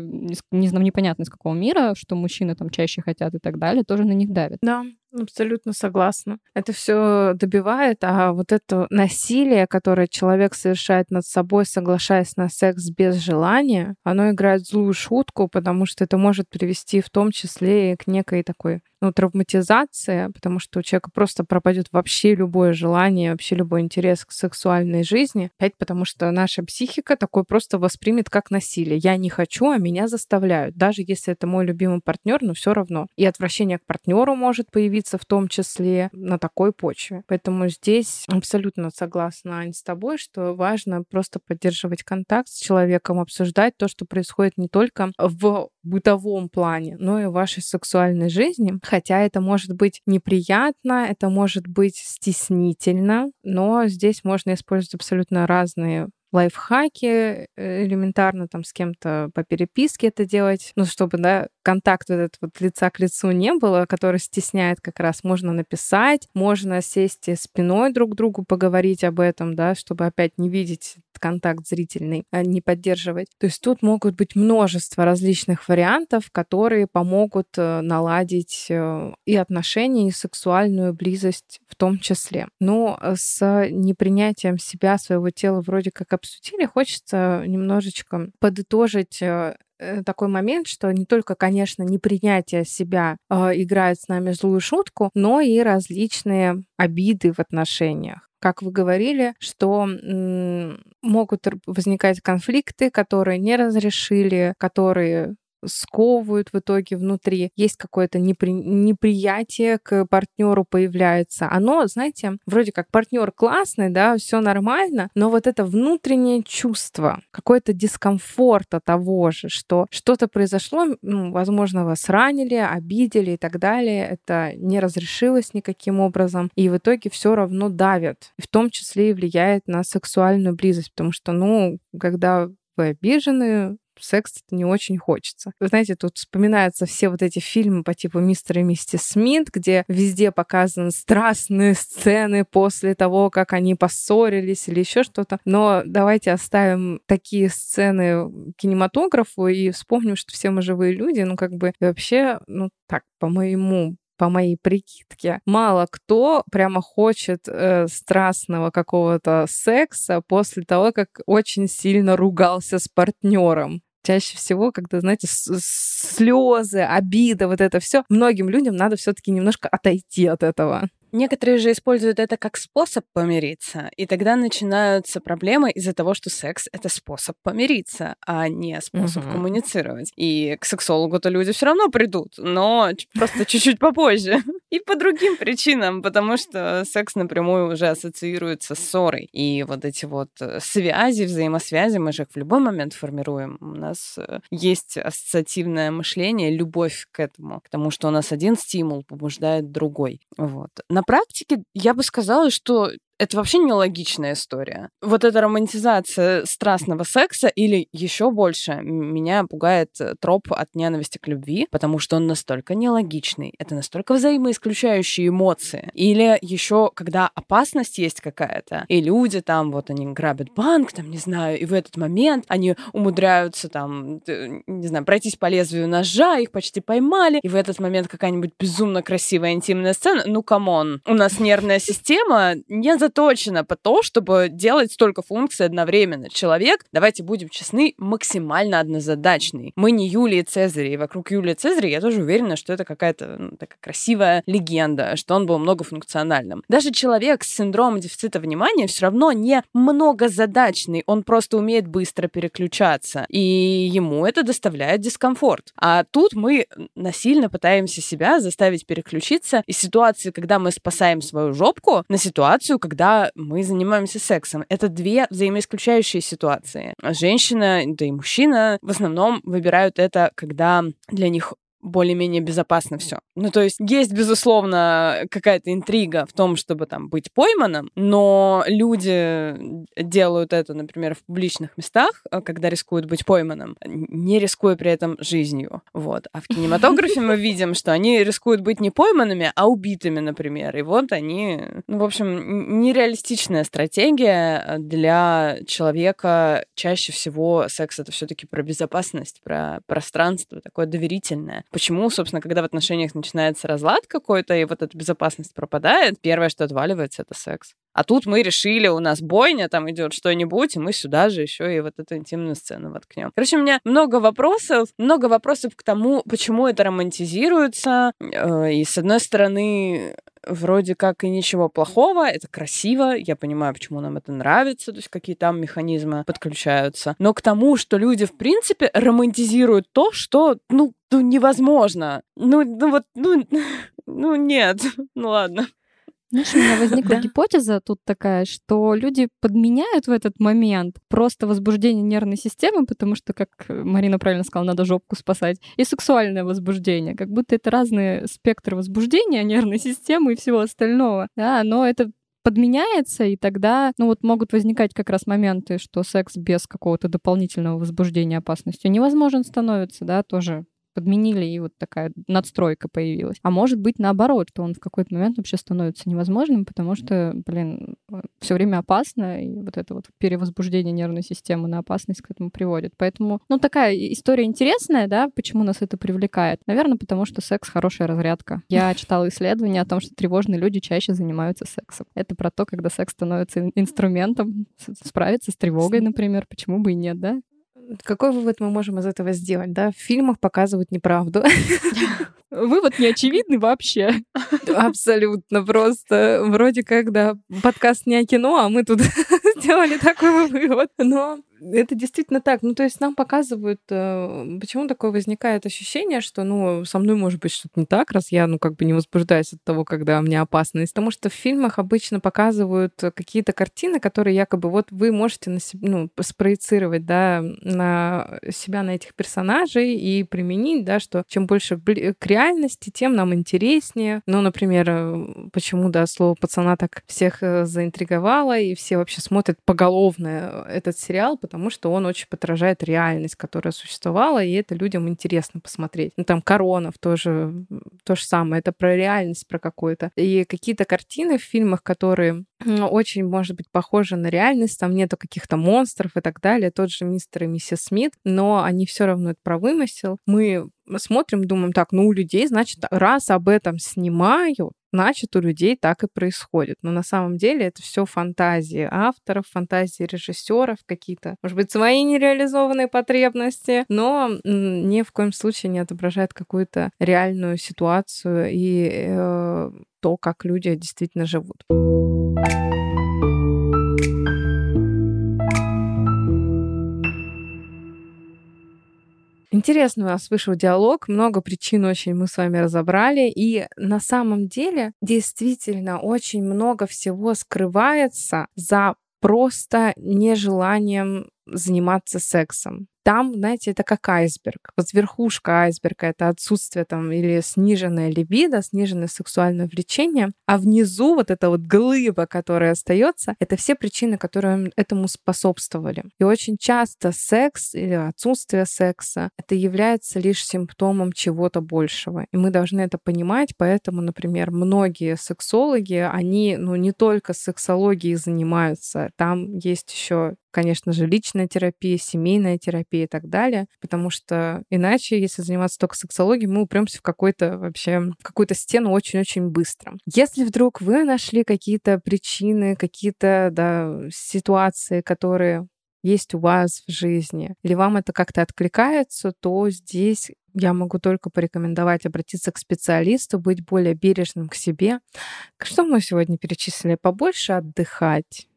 не знаю, непонятно из какого мира, что мужчины там чаще хотят и так далее, тоже на них давят. Да, Абсолютно согласна. Это все добивает, а вот это насилие, которое человек совершает над собой, соглашаясь на секс без желания, оно играет злую шутку, потому что это может привести в том числе и к некой такой ну, травматизация, потому что у человека просто пропадет вообще любое желание, вообще любой интерес к сексуальной жизни. Опять потому что наша психика такой просто воспримет как насилие. Я не хочу, а меня заставляют. Даже если это мой любимый партнер, но все равно. И отвращение к партнеру может появиться в том числе на такой почве. Поэтому здесь абсолютно согласна, Ань, с тобой, что важно просто поддерживать контакт с человеком, обсуждать то, что происходит не только в бытовом плане, но и в вашей сексуальной жизни. Хотя это может быть неприятно, это может быть стеснительно, но здесь можно использовать абсолютно разные лайфхаки э, элементарно там с кем-то по переписке это делать, ну, чтобы, да, контакт этот вот лица к лицу не было, который стесняет как раз. Можно написать, можно сесть спиной друг к другу, поговорить об этом, да, чтобы опять не видеть контакт зрительный, а не поддерживать. То есть тут могут быть множество различных вариантов, которые помогут э, наладить э, и отношения, и сексуальную близость в том числе. Но с непринятием себя, своего тела вроде как обсудили, хочется немножечко подытожить э, э, такой момент, что не только, конечно, непринятие себя э, играет с нами злую шутку, но и различные обиды в отношениях. Как вы говорили, что могут возникать конфликты, которые не разрешили, которые сковывают в итоге внутри, есть какое-то непри... неприятие к партнеру появляется. Оно, знаете, вроде как партнер классный, да, все нормально, но вот это внутреннее чувство, какой-то дискомфорт от того же, что что-то произошло, ну, возможно, вас ранили, обидели и так далее, это не разрешилось никаким образом, и в итоге все равно давят, в том числе и влияет на сексуальную близость, потому что, ну, когда вы обижены, секс не очень хочется. Вы знаете, тут вспоминаются все вот эти фильмы по типу «Мистер и миссис Смит», где везде показаны страстные сцены после того, как они поссорились или еще что-то. Но давайте оставим такие сцены кинематографу и вспомним, что все мы живые люди. Ну, как бы вообще, ну, так, по моему по моей прикидке, мало кто прямо хочет э, страстного какого-то секса после того, как очень сильно ругался с партнером чаще всего, когда, знаете, слезы, обида, вот это все, многим людям надо все-таки немножко отойти от этого. Некоторые же используют это как способ помириться, и тогда начинаются проблемы из-за того, что секс — это способ помириться, а не способ угу. коммуницировать. И к сексологу-то люди все равно придут, но просто чуть-чуть попозже. И по другим причинам, потому что секс напрямую уже ассоциируется с ссорой. И вот эти вот э, связи, взаимосвязи, мы же их в любой момент формируем. У нас э, есть ассоциативное мышление, любовь к этому, к тому, что у нас один стимул побуждает другой. Вот. На практике я бы сказала, что это вообще нелогичная история. Вот эта романтизация страстного секса или еще больше меня пугает э, троп от ненависти к любви, потому что он настолько нелогичный, это настолько взаимоисключающие эмоции. Или еще, когда опасность есть какая-то, и люди там, вот они грабят банк, там, не знаю, и в этот момент они умудряются там, не знаю, пройтись по лезвию ножа, их почти поймали, и в этот момент какая-нибудь безумно красивая интимная сцена, ну, come on, у нас нервная система не за заточена по то, чтобы делать столько функций одновременно. Человек, давайте будем честны, максимально однозадачный. Мы не Юлии Цезарь, и вокруг Юлии Цезаря я тоже уверена, что это какая-то ну, такая красивая легенда, что он был многофункциональным. Даже человек с синдромом дефицита внимания все равно не многозадачный, он просто умеет быстро переключаться, и ему это доставляет дискомфорт. А тут мы насильно пытаемся себя заставить переключиться из ситуации, когда мы спасаем свою жопку, на ситуацию, когда когда мы занимаемся сексом. Это две взаимоисключающие ситуации. Женщина, да и мужчина в основном выбирают это, когда для них более-менее безопасно все. Ну, то есть есть, безусловно, какая-то интрига в том, чтобы там быть пойманным, но люди делают это, например, в публичных местах, э, когда рискуют быть пойманным, не рискуя при этом жизнью. Вот. А в кинематографе мы видим, что они рискуют быть не пойманными, а убитыми, например. И вот они, ну, в общем, нереалистичная стратегия для человека. Чаще всего секс — это все таки про безопасность, про пространство, такое доверительное. Почему, собственно, когда в отношениях начинается разлад какой-то, и вот эта безопасность пропадает, первое, что отваливается, это секс. А тут мы решили, у нас бойня, там идет что-нибудь, и мы сюда же еще и вот эту интимную сцену воткнем. Короче, у меня много вопросов, много вопросов к тому, почему это романтизируется. Э, и с одной стороны, вроде как и ничего плохого, это красиво, я понимаю, почему нам это нравится, то есть какие там механизмы подключаются. Но к тому, что люди, в принципе, романтизируют то, что, ну, ну невозможно. Ну, ну вот, ну, ну нет, ну ладно. Знаешь, у меня возникла да. гипотеза тут такая, что люди подменяют в этот момент просто возбуждение нервной системы, потому что, как Марина правильно сказала, надо жопку спасать, и сексуальное возбуждение. Как будто это разные спектры возбуждения нервной системы и всего остального. Да, но это подменяется, и тогда, ну вот могут возникать как раз моменты, что секс без какого-то дополнительного возбуждения опасностью невозможен становится, да, тоже подменили, и вот такая надстройка появилась. А может быть наоборот, что он в какой-то момент вообще становится невозможным, потому что, блин, все время опасно, и вот это вот перевозбуждение нервной системы на опасность к этому приводит. Поэтому, ну, такая история интересная, да, почему нас это привлекает? Наверное, потому что секс — хорошая разрядка. Я читала исследования о том, что тревожные люди чаще занимаются сексом. Это про то, когда секс становится инструментом справиться с тревогой, например. Почему бы и нет, да? Какой вывод мы можем из этого сделать? Да, в фильмах показывают неправду. Вывод не очевидный вообще. Абсолютно просто. Вроде как, да, подкаст не о кино, а мы тут сделали такой вывод. Но это действительно так. Ну, то есть нам показывают, э, почему такое возникает ощущение, что, ну, со мной может быть что-то не так, раз я, ну, как бы не возбуждаюсь от того, когда мне опасность. Потому что в фильмах обычно показывают какие-то картины, которые якобы вот вы можете на себя, ну, спроецировать, да, на себя, на этих персонажей и применить, да, что чем больше к реальности, тем нам интереснее. Ну, например, э, почему, да, слово пацана так всех э, заинтриговало, и все вообще смотрят поголовно этот сериал, потому что он очень подражает реальность, которая существовала, и это людям интересно посмотреть. Ну, там Коронов тоже то же самое, это про реальность, про какую-то. И какие-то картины в фильмах, которые очень, может быть, похожи на реальность, там нету каких-то монстров и так далее, тот же мистер и миссис Смит, но они все равно это про вымысел. Мы смотрим, думаем, так, ну у людей, значит, раз об этом снимают, значит, у людей так и происходит. Но на самом деле это все фантазии авторов, фантазии режиссеров, какие-то, может быть, свои нереализованные потребности, но ни в коем случае не отображает какую-то реальную ситуацию и э, то, как люди действительно живут. Интересно у нас вышел диалог, много причин очень мы с вами разобрали, и на самом деле действительно очень много всего скрывается за просто нежеланием заниматься сексом там, знаете, это как айсберг. Вот верхушка айсберга — это отсутствие там или сниженная либидо, сниженное сексуальное влечение, а внизу вот эта вот глыба, которая остается, это все причины, которые этому способствовали. И очень часто секс или отсутствие секса — это является лишь симптомом чего-то большего. И мы должны это понимать, поэтому, например, многие сексологи, они ну, не только сексологией занимаются, там есть еще конечно же, личная терапия, семейная терапия и так далее, потому что иначе, если заниматься только сексологией, мы упремся в какой-то вообще, в какую-то стену очень-очень быстро. Если вдруг вы нашли какие-то причины, какие-то да, ситуации, которые есть у вас в жизни, или вам это как-то откликается, то здесь я могу только порекомендовать обратиться к специалисту, быть более бережным к себе. Что мы сегодня перечислили? Побольше отдыхать,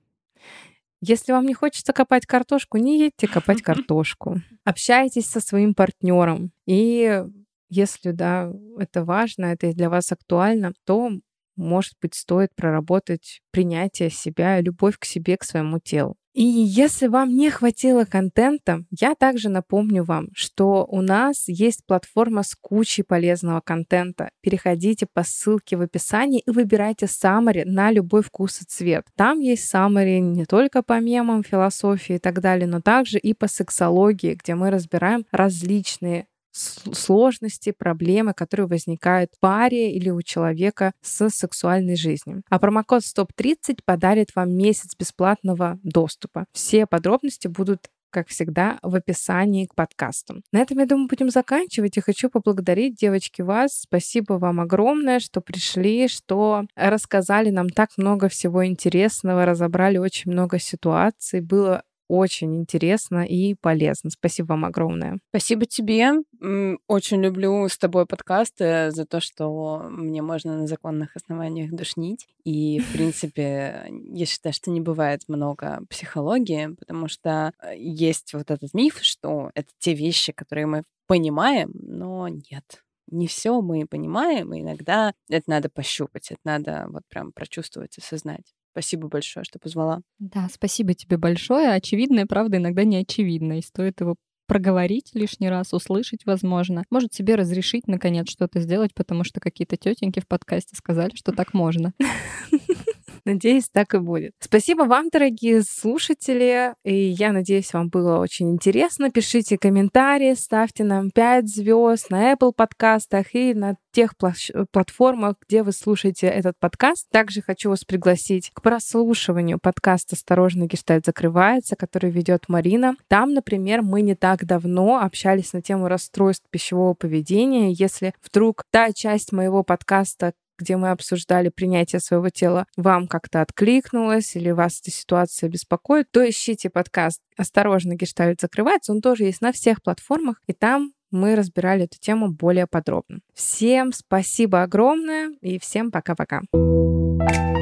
если вам не хочется копать картошку, не едьте копать картошку. Общайтесь со своим партнером. И если да, это важно, это для вас актуально, то может быть, стоит проработать принятие себя, любовь к себе, к своему телу. И если вам не хватило контента, я также напомню вам, что у нас есть платформа с кучей полезного контента. Переходите по ссылке в описании и выбирайте саммари на любой вкус и цвет. Там есть саммари не только по мемам, философии и так далее, но также и по сексологии, где мы разбираем различные сложности, проблемы, которые возникают в паре или у человека с сексуальной жизнью. А промокод STOP30 подарит вам месяц бесплатного доступа. Все подробности будут как всегда, в описании к подкасту. На этом, я думаю, будем заканчивать. И хочу поблагодарить, девочки, вас. Спасибо вам огромное, что пришли, что рассказали нам так много всего интересного, разобрали очень много ситуаций. Было очень интересно и полезно. Спасибо вам огромное. Спасибо тебе. Очень люблю с тобой подкасты за то, что мне можно на законных основаниях душнить. И, в принципе, я считаю, что не бывает много психологии, потому что э, есть вот этот миф, что это те вещи, которые мы понимаем, но нет не все мы понимаем, и иногда это надо пощупать, это надо вот прям прочувствовать, осознать. Спасибо большое, что позвала. Да, спасибо тебе большое. Очевидное, правда, иногда не очевидно, и стоит его проговорить лишний раз, услышать, возможно. Может себе разрешить, наконец, что-то сделать, потому что какие-то тетеньки в подкасте сказали, что так можно. Надеюсь, так и будет. Спасибо вам, дорогие слушатели. И я надеюсь, вам было очень интересно. Пишите комментарии, ставьте нам 5 звезд на Apple подкастах и на тех платформах, где вы слушаете этот подкаст. Также хочу вас пригласить к прослушиванию подкаста «Осторожно, гештальт закрывается», который ведет Марина. Там, например, мы не так давно общались на тему расстройств пищевого поведения. Если вдруг та часть моего подкаста, где мы обсуждали принятие своего тела, вам как-то откликнулось или вас эта ситуация беспокоит, то ищите подкаст «Осторожно, гештальт закрывается». Он тоже есть на всех платформах, и там мы разбирали эту тему более подробно. Всем спасибо огромное и всем пока-пока. thank you